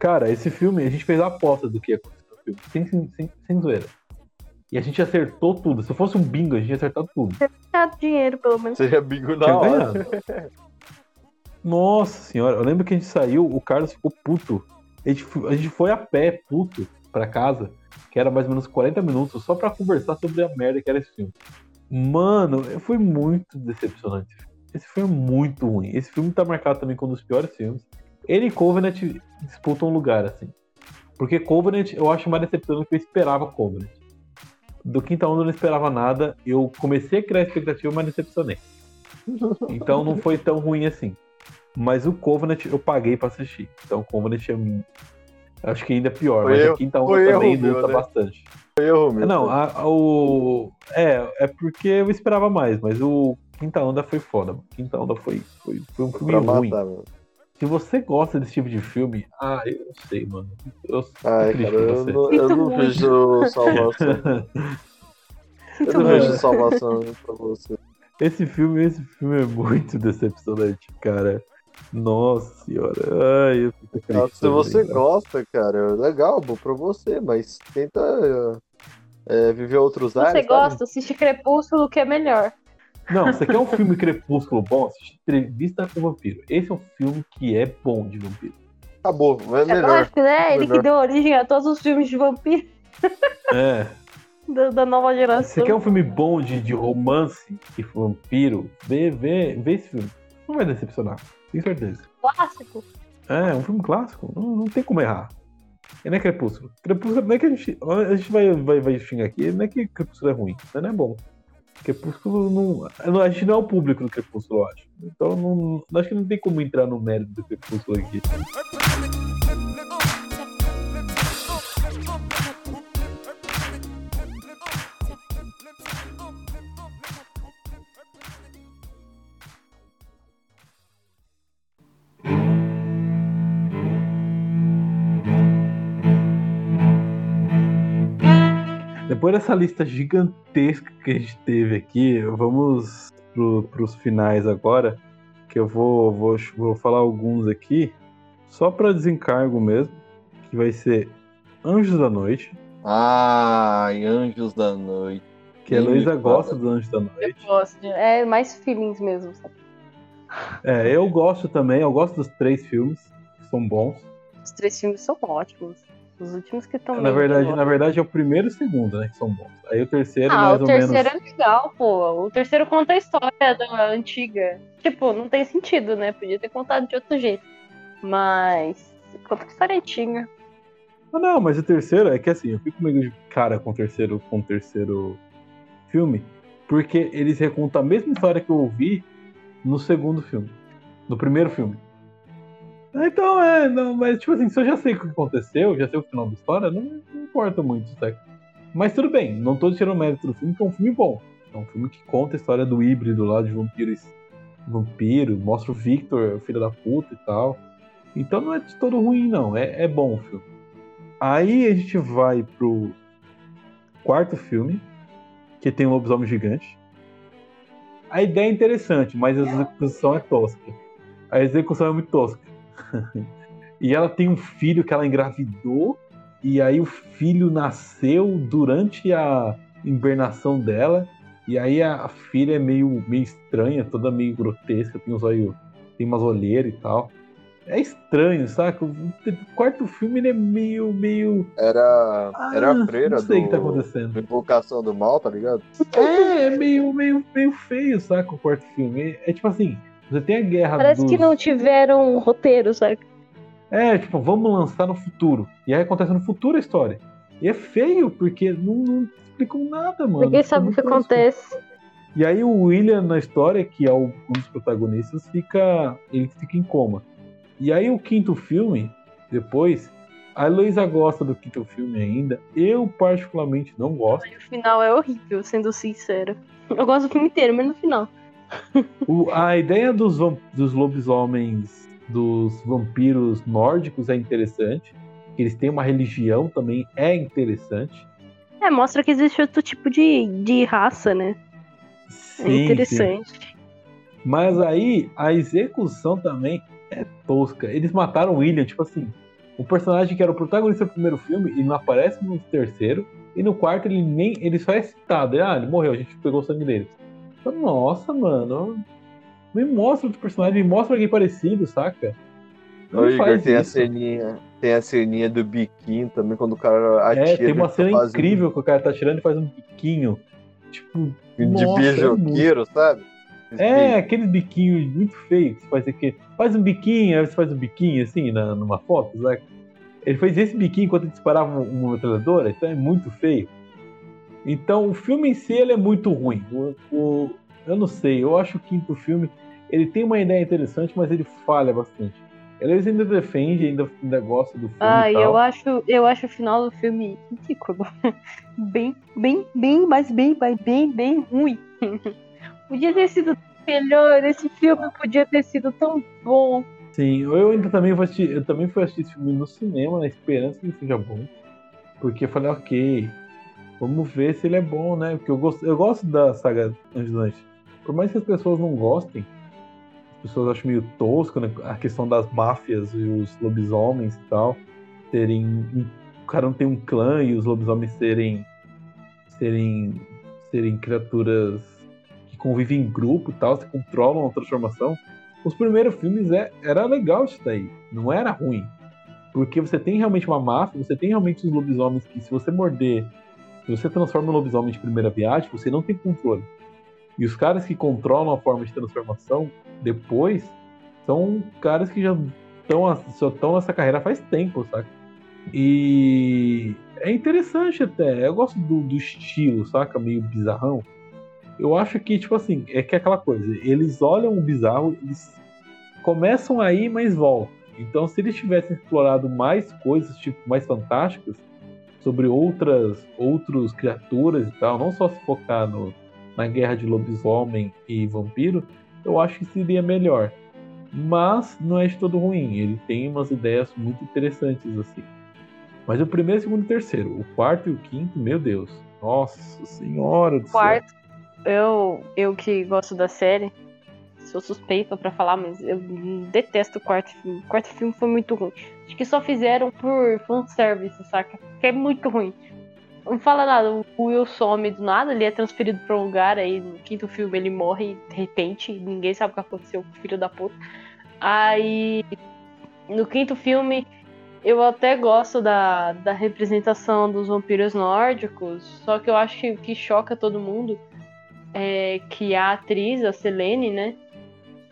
Cara, esse filme, a gente fez a aposta do que ia acontecer no filme. Sem, sem, sem, sem zoeira. E a gente acertou tudo. Se fosse um bingo, a gente ia acertar tudo. Tá dinheiro, pelo menos. Seria bingo na Tinha hora. Nossa senhora, eu lembro que a gente saiu, o Carlos ficou puto. A gente, a gente foi a pé, puto, pra casa, que era mais ou menos 40 minutos, só pra conversar sobre a merda que era esse filme. Mano, foi muito decepcionante. Esse filme é muito ruim. Esse filme tá marcado também como um dos piores filmes. Ele e Covenant disputam um lugar, assim. Porque Covenant eu acho mais decepcionante do que eu esperava Covenant. Do Quinta Onda eu não esperava nada. Eu comecei a criar expectativa, mas decepcionei. Então não foi tão ruim assim. Mas o Covenant eu paguei pra assistir. Então o Covenant é. Acho que ainda é pior, Foi mas erro- a quinta onda também meu, luta né? bastante. Foi erro, meu. Não, a- a- o. É, é porque eu esperava mais, mas o Quinta Onda foi foda, mano. Quinta Onda foi, foi, foi um filme ruim. matar. Se você gosta desse tipo de filme, ah, eu sei, mano. Eu tô Ai, triste cara, eu você. não, eu não vejo salvação. Eu não vejo salvação pra você. Esse filme, esse filme é muito decepcionante, cara. Nossa senhora. Ai, eu fico triste. Ah, Se você cara. gosta, cara, é legal, bom pra você, mas tenta é, viver outros Se ares. você sabe? gosta, assiste Crepúsculo, que é melhor. Não, você quer um filme crepúsculo bom? Assiste Entrevista com o Vampiro. Esse é um filme que é bom de vampiro. Acabou, é É melhor. lógico, né? Ele Melhor. que deu origem a todos os filmes de vampiro É. da, da nova Você geração. quer um filme bom de, de romance e vampiro? Vê, vê, vê esse filme. Não vai decepcionar, tenho certeza. clássico? É, um filme clássico. Não, não tem como errar. E não é Crepúsculo. Crepúsculo não é que a gente. A gente vai, vai, vai xingar aqui, não é que Crepúsculo é ruim, mas não é bom. Crepúsculo não. A gente não é o público do Crepúsculo, eu acho. Então não, acho que não tem como entrar no mérito do Crepúsculo aqui. Depois dessa lista gigantesca que a gente teve aqui, vamos para os finais agora, que eu vou, vou, vou falar alguns aqui, só para desencargo mesmo, que vai ser Anjos da Noite, Ai, Anjos da Noite. que a Heloísa gosta dos Anjos da Eu Noite. gosto. de- É mais feelings mesmo, sabe? É, eu gosto também, eu gosto dos três filmes, que são bons. Os três filmes são ótimos. Os últimos que estão Na verdade, na verdade é o primeiro e o segundo, né, que são bons. Aí o terceiro, Ah, mais o ou terceiro menos... é legal, pô. O terceiro conta a história da antiga. Tipo, não tem sentido, né? Podia ter contado de outro jeito. Mas conta a história antiga. Ah, não, mas o terceiro é que assim, eu fico meio de cara com o terceiro, com o terceiro filme, porque eles recontam a mesma história que eu ouvi no segundo filme. No primeiro filme. Então, é, não, mas tipo assim, se eu já sei o que aconteceu, já sei o final da história, não, não importa muito, sabe? Mas tudo bem, não tô tirando mérito do filme, que é um filme bom. É um filme que conta a história do híbrido lá de vampiros. Vampiro, mostra o Victor, filho da puta e tal. Então não é de todo ruim, não. É, é bom o filme. Aí a gente vai pro quarto filme, que tem um lobisomem gigante. A ideia é interessante, mas a execução é tosca. A execução é muito tosca. e ela tem um filho que ela engravidou, e aí o filho nasceu durante a hibernação dela, e aí a, filha é meio, meio estranha, toda meio grotesca, tem os olhos, tem umas olheiras e tal. É estranho, saca? O quarto filme ele é meio, meio. Era, era Ah, a freira não sei o do, que tá acontecendo. do Invocação do Mal, tá ligado? É, é meio, meio, meio feio, saca? O quarto filme. É, é tipo assim, você tem a guerra Parece dos... que não tiveram um roteiro, sabe? É, tipo, vamos lançar no futuro. E aí acontece no futuro a história. E é feio, porque não, não explicam nada, mano. Ninguém sabe o que acontece. E aí o William na história, que é um dos protagonistas, fica ele fica em coma. E aí o quinto filme, depois, a Heloísa gosta do quinto filme ainda. Eu particularmente não gosto. O final é horrível, sendo sincero. Eu gosto do filme inteiro, mas no final. O- a ideia dos, dos lobisomens, dos vampiros nórdicos é interessante. Eles têm uma religião também é interessante. É, mostra que existe outro tipo de, de raça, né? É Sim, sim. interessante. Mas aí a execução também é tosca. Eles mataram o William, tipo assim. O personagem que era o protagonista do primeiro filme, ele não aparece no terceiro. E no quarto ele nem. Ele só é citado. Ah, ele morreu, a gente pegou o sangue dele. Nossa, mano. Me mostra outro personagem, me mostra alguém parecido, saca? Não Ô, Igor, tem a isso. ceninha. Tem a ceninha do biquinho também, quando o cara atira. É, tem uma cena faz um- incrível que o cara tá tirando e faz um biquinho. Tipo, De Nossa, é beijoqueiro, sabe? É, aquele biquinho muito feio que você faz aqui. Faz um biquinho, aí você faz um biquinho assim na, numa foto, sabe? Ele fez esse biquinho enquanto ele disparava uma metralhadora, então é muito feio. Então o filme em si ele é muito ruim. O, o- eu não sei, eu acho que o quinto filme ele tem uma ideia interessante, mas ele falha bastante. Eles ainda defende, ainda, ainda gosta do filme. Ah, tal. eu acho, eu acho o final do filme ridículo. bem, bem, bem, mas bem, bem, bem, bem ruim. podia ter sido melhor, esse filme podia ter sido tão bom. Sim, eu ainda também vou assistir, eu também fui assistir esse filme no cinema, na esperança que ele seja bom. Porque eu falei, ok, vamos ver se ele é bom, né? Porque eu gosto, eu gosto da saga Anjos. Por mais que as pessoas não gostem, as pessoas acham meio tosco, né? A questão das máfias e os lobisomens e tal, terem. O cara não tem um clã e os lobisomens serem. serem. serem criaturas que convivem em grupo e tal, se controlam a transformação. Os primeiros filmes é, era legal isso daí, não era ruim. Porque você tem realmente uma máfia, você tem realmente os lobisomens que, se você morder, se você transforma um lobisomem de primeira viagem, você não tem controle. E os caras que controlam a forma de transformação depois são caras que já estão nessa carreira faz tempo, saca? E é interessante até. Eu gosto do, do estilo, saca? Meio bizarrão. Eu acho que, tipo assim, é que é aquela coisa. Eles olham o bizarro, eles começam aí, mas voltam. Então, se eles tivessem explorado mais coisas, tipo, mais fantásticas, sobre outras outros criaturas e tal, não só se focar no, na guerra de lobisomem e vampiro, eu acho que seria melhor. Mas não é de todo ruim, ele tem umas ideias muito interessantes assim. Mas o primeiro, segundo e terceiro, o quarto e o quinto, meu Deus, nossa senhora do céu. Quarto, eu, eu que gosto da série, sou suspeita pra falar, mas eu detesto o quarto filme. O quarto filme foi muito ruim. Acho que só fizeram por fanservice, saca? Que é muito ruim. Não fala nada, o Will some do nada, ele é transferido pra um lugar, aí no quinto filme ele morre de repente, ninguém sabe o que aconteceu com o filho da puta. Aí no quinto filme eu até gosto da, da representação dos vampiros nórdicos, só que eu acho que choca todo mundo é que a atriz, a Selene, né?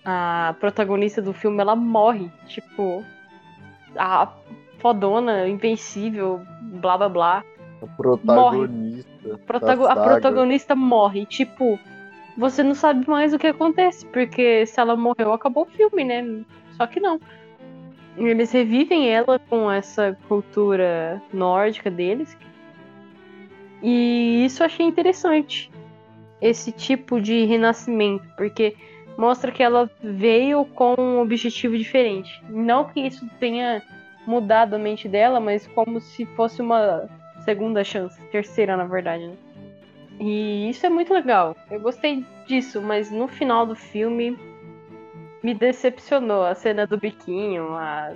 A protagonista do filme, ela morre. Tipo, a fodona, invencível, blá blá blá. O protagonista. Protago- da a protagonista morre. Tipo, você não sabe mais o que acontece, porque se ela morreu, acabou o filme, né? Só que não. Eles revivem ela com essa cultura nórdica deles. E isso eu achei interessante. Esse tipo de renascimento, porque mostra que ela veio com um objetivo diferente. Não que isso tenha mudado a mente dela, mas como se fosse uma segunda chance, terceira na verdade, né? E isso é muito legal. Eu gostei disso, mas no final do filme me decepcionou a cena do biquinho, a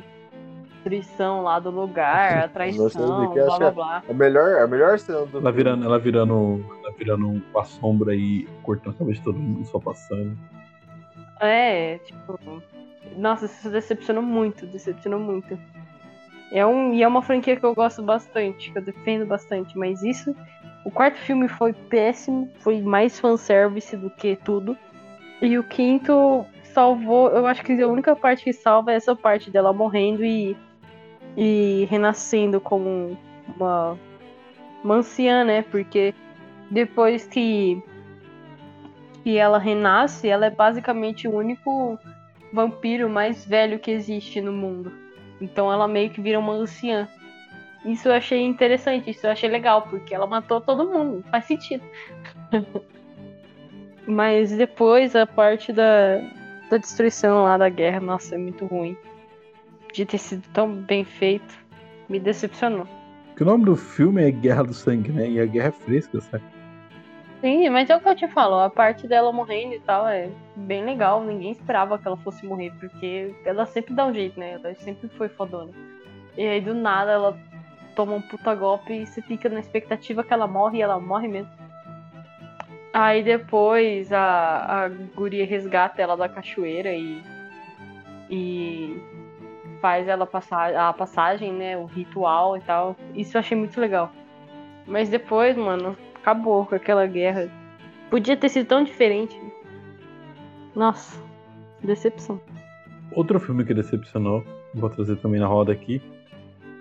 destruição lá do lugar, a traição, blá blá blá. A melhor, a melhor cena do Ela virando, ela virando, ela virando uma sombra e cortando a cabeça de todo mundo só passando. É, tipo. Nossa, isso decepcionou muito, decepcionou muito. É um, e é uma franquia que eu gosto bastante, que eu defendo bastante, mas isso. O quarto filme foi péssimo, foi mais fanservice do que tudo. E o quinto salvou. Eu acho que a única parte que salva é essa parte dela morrendo e. e renascendo como uma. uma anciã, né? Porque depois que que ela renasce, ela é basicamente o único vampiro mais velho que existe no mundo. Então ela meio que vira uma anciã. Isso eu achei interessante, isso eu achei legal, porque ela matou todo mundo, faz sentido. Mas depois a parte da, da destruição lá da guerra, nossa, é muito ruim. De ter sido tão bem feito, me decepcionou. Porque o nome do filme é Guerra do Sangue, né? E a guerra é fresca, sabe? Sim, mas é o que eu te falo, a parte dela morrendo e tal é bem legal. Ninguém esperava que ela fosse morrer, porque ela sempre dá um jeito, né? Ela sempre foi fodona. E aí do nada ela toma um puta golpe e você fica na expectativa que ela morre e ela morre mesmo. Aí depois a, a guria resgata ela da cachoeira e. e faz ela passar a passagem, né? O ritual e tal. Isso eu achei muito legal. Mas depois, mano, acabou com aquela guerra. Podia ter sido tão diferente. Nossa, decepção. Outro filme que decepcionou, vou trazer também na roda aqui: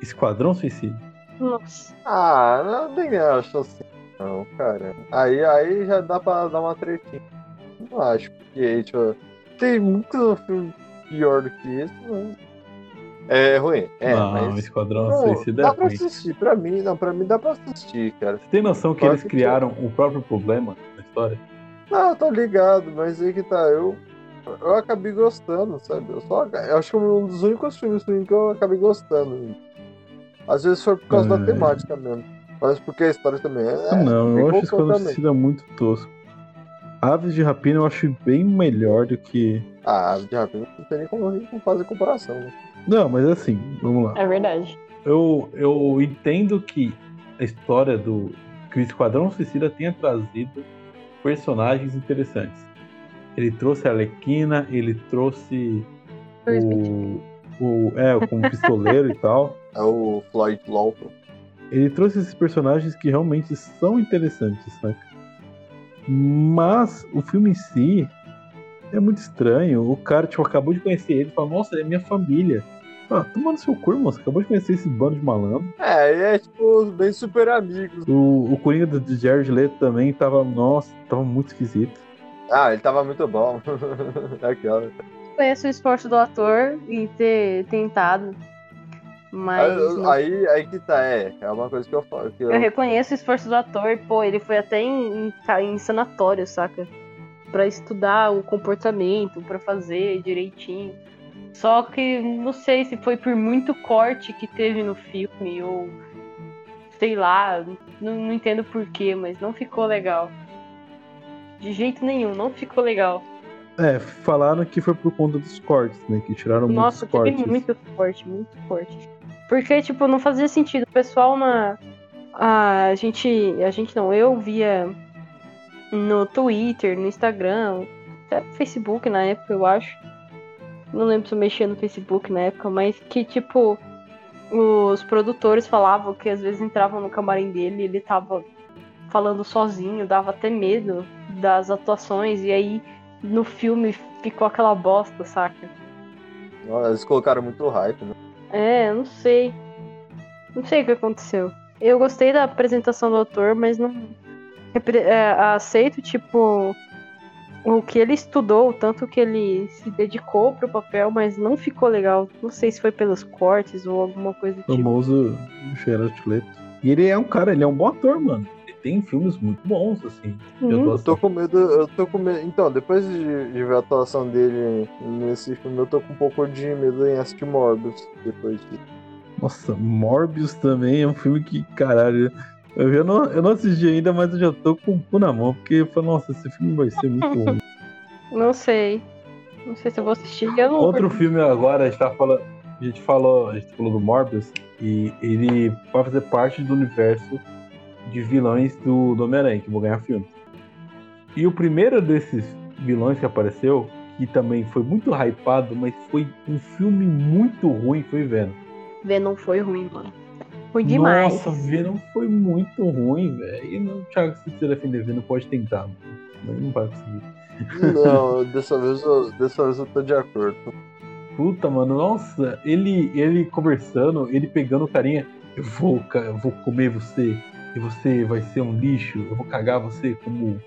Esquadrão Suicida. Nossa. Ah, não nem acho assim, não, cara. Aí, aí já dá pra dar uma tretinha. Não acho que tipo, tem muito filme pior do que esse, não. É ruim. É, não, mas. Esquadrão Não, Suicida dá é pra ruim. assistir, pra mim, não, pra mim dá pra assistir, cara. Você tem noção que eles criaram o próprio problema na história? Não, eu tô ligado, mas aí que tá, eu. Eu acabei gostando, sabe? Eu, só, eu acho que é um dos únicos filmes que eu acabei gostando. Às vezes foi por causa É. da temática mesmo. Mas porque a história também é. Ah, não, eu acho Esquadrão. Suicida muito tosco. Aves de Rapina eu acho bem melhor do que. Ah, de repente não tem nem como fazer comparação, né? Não, mas assim, vamos lá. É verdade. Eu, eu entendo que a história do. que o Esquadrão Suicida tenha trazido personagens interessantes. Ele trouxe a Alequina, ele trouxe o. o é, como pistoleiro e tal. É o Floyd Lawton. Ele trouxe esses personagens que realmente são interessantes, saca? Mas o filme em si é muito estranho. O cara, tipo, acabou de conhecer ele e fala, nossa, ele é minha família. Ah, toma no seu cu, irmão. Você acabou de conhecer esse bando de malandro. É, e é tipo bem super amigos. O, o Coringa do, de Jared Leto também tava, nossa, tava muito esquisito. Ah, ele tava muito bom. Aquela. Conheço o esforço do ator em ter tentado. Mas. não- Aí, aí que tá, é. É uma coisa que eu falo. Que eu, Eu reconheço o esforço do ator, pô, ele foi até em, em, em sanatório, saca? Pra estudar o comportamento, pra fazer direitinho. Só que não sei se foi por muito corte que teve no filme, ou sei lá, não, não entendo porquê, mas não ficou legal. De jeito nenhum, não ficou legal. É, falaram que foi por conta dos cortes, né? Que tiraram Nossa, muitos cortes. teve muito forte, muito forte. Porque, tipo, não fazia sentido. O pessoal na. A gente. A gente não, eu via no Twitter, no Instagram, até no Facebook na época, eu acho. Não lembro se eu mexia no Facebook na época, mas que, tipo, os produtores falavam que às vezes entravam no camarim dele e ele tava falando sozinho, dava até medo das atuações, e aí no filme ficou aquela bosta, saca? Eles colocaram muito hype, né? É, não sei. Não sei o que aconteceu. Eu gostei da apresentação do autor, mas não é, aceito, tipo, o que ele estudou, o tanto que ele se dedicou pro papel, mas não ficou legal. Não sei se foi pelos cortes ou alguma coisa do O tipo. famoso Gerard Leto. E ele é um cara, ele é um bom ator, mano. Ele tem filmes muito bons, assim. de Hum, Eu atuação. tô com medo, eu tô com medo. Então, depois de, de ver a atuação dele nesse filme, eu tô com um pouco de medo em assistir Morbius depois disso. Nossa, Morbius também é um filme que, caralho, eu, não, eu não assisti ainda, mas eu já tô com o cu na mão, porque eu falo, nossa, esse filme vai ser muito ruim. Não sei. Não sei se eu vou assistir. Eu não Outro filme agora, a gente tá falando. A gente falou, a gente falou do Morbius, e ele vai fazer parte do universo de vilões do, do Homem-Aranha, que vão ganhar filme. E o primeiro desses vilões que apareceu, que também foi muito hypado, mas foi um filme muito ruim, foi Venom. Venom foi ruim, mano. Ruim demais. Nossa, Venom foi muito ruim, velho. E não, Thiago, se você defender Venom, pode tentar, mano. mas não vai conseguir. Não, dessa vez eu, dessa vez eu tô de acordo. Puta, mano, nossa, ele, ele conversando, ele pegando o carinha, eu vou, eu vou comer você, e você vai ser um lixo, eu vou cagar você como,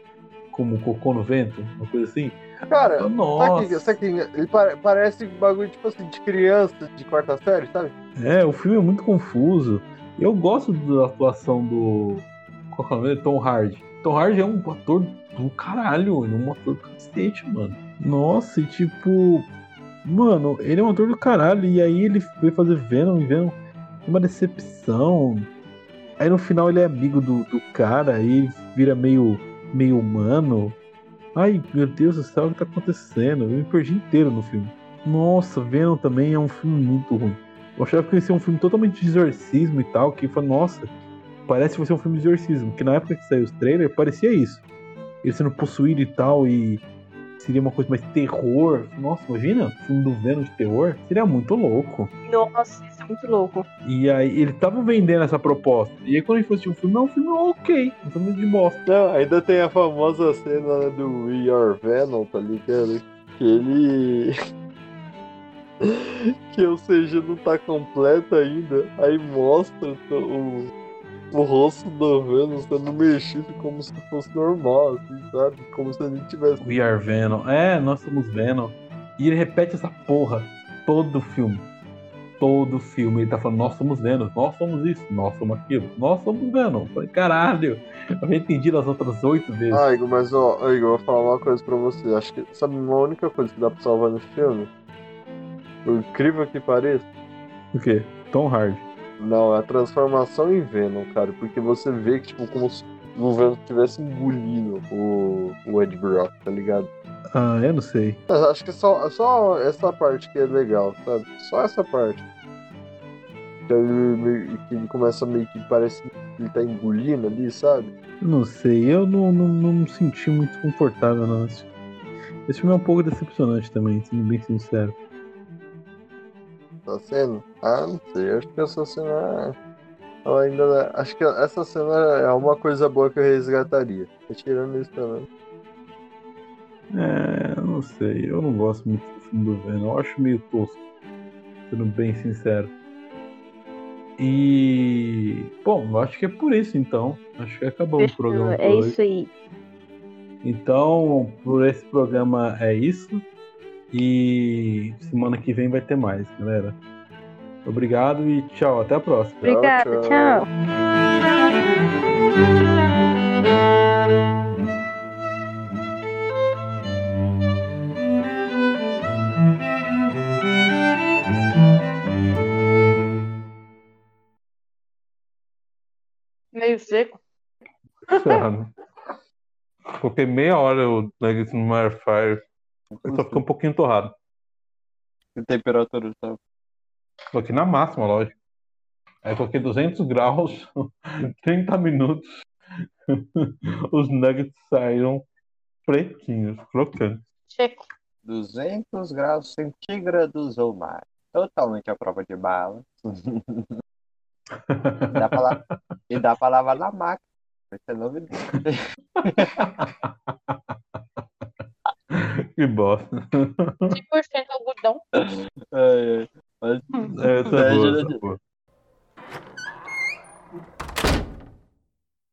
como cocô no vento, uma coisa assim. Cara, sabe Nossa. que, sabe que ele pare- parece bagulho tipo assim de criança de quarta série, sabe? É, o filme é muito confuso. Eu gosto da atuação do. É? Tom Hardy. Tom Hardy é um ator do caralho, ele é um ator do cacete, mano. Nossa, e tipo. Mano, ele é um ator do caralho, e aí ele foi fazer Venom e Venom é uma decepção. Aí no final ele é amigo do, do cara, aí ele vira meio, meio humano. Ai, meu Deus do céu, o que tá acontecendo? Eu me perdi inteiro no filme. Nossa, Venom também é um filme muito ruim. Eu achava que ia ser um filme totalmente de exorcismo e tal, que foi, nossa, parece que vai ser um filme de exorcismo, que na época que saiu os trailers parecia isso. Ele sendo possuído e tal, e seria uma coisa mais terror. Nossa, imagina, um filme do Venom de terror, seria muito louco. Nossa, isso é muito louco. E aí, ele tava vendendo essa proposta. E aí, quando a gente fosse assistir um filme, é um filme ok, um filme de bosta. Não, ainda tem a famosa cena né, do We Are Venom, tá ligado? Que ele. que o CG não tá completo ainda. Aí mostra o, o rosto do Venom sendo mexido como se fosse normal, assim, sabe? Como se a gente tivesse. We are Venom. É, nós somos Venom. E ele repete essa porra todo filme. Todo filme. Ele tá falando, nós somos Venom, nós somos isso, nós somos aquilo, nós somos Venom. Eu falei, caralho, eu já entendi das outras oito vezes. Ah, Igor, mas ó, ó, Igor, eu vou falar uma coisa pra você. Acho que, sabe, uma única coisa que dá pra salvar no filme? Por incrível que pareça. O quê? Tom Hardy. Não, é a transformação em Venom, cara. Porque você vê que, tipo, como se o Venom estivesse engolindo o, o Ed Brock, tá ligado? Ah, eu não sei. Mas acho que só, só essa parte que é legal, sabe? Só essa parte. Que ele, que ele começa meio que parece que ele tá engolindo ali, sabe? Não sei. Eu não, não, não me senti muito confortável, não. Esse filme é um pouco decepcionante também, sendo bem sincero. Tá sendo? Ah, não sei. Acho que essa cena. Ela ainda. Acho que essa cena é uma coisa boa que eu resgataria. Tirando isso também. É, eu não sei. Eu não gosto muito do filme do Venom. Eu acho meio tosco, sendo bem sincero. E. Bom, eu acho que é por isso então. Acho que acabou o programa. É hoje. isso aí. Então, por esse programa é isso. E semana que vem vai ter mais, galera. Obrigado e tchau. Até a próxima. Obrigada, tchau. tchau. Meio seco. Ferrado. Coloquei meia hora o nuggets no air fryer. Ele só ficou um pouquinho torrado. Que temperatura tá? Coloquei na máxima, lógico. Aí coloquei 200 graus, 30 minutos. Os nuggets saíram pretinhos, crocantes. Seco. 200 graus centígrados ou mais. Totalmente a prova de bala. Dá pra la- E dá pra lavar na máquina. Vai ser novidade. que bosta. 100% algodão. Ai, ai. Mas É, essa é É, boa, já- essa é boa.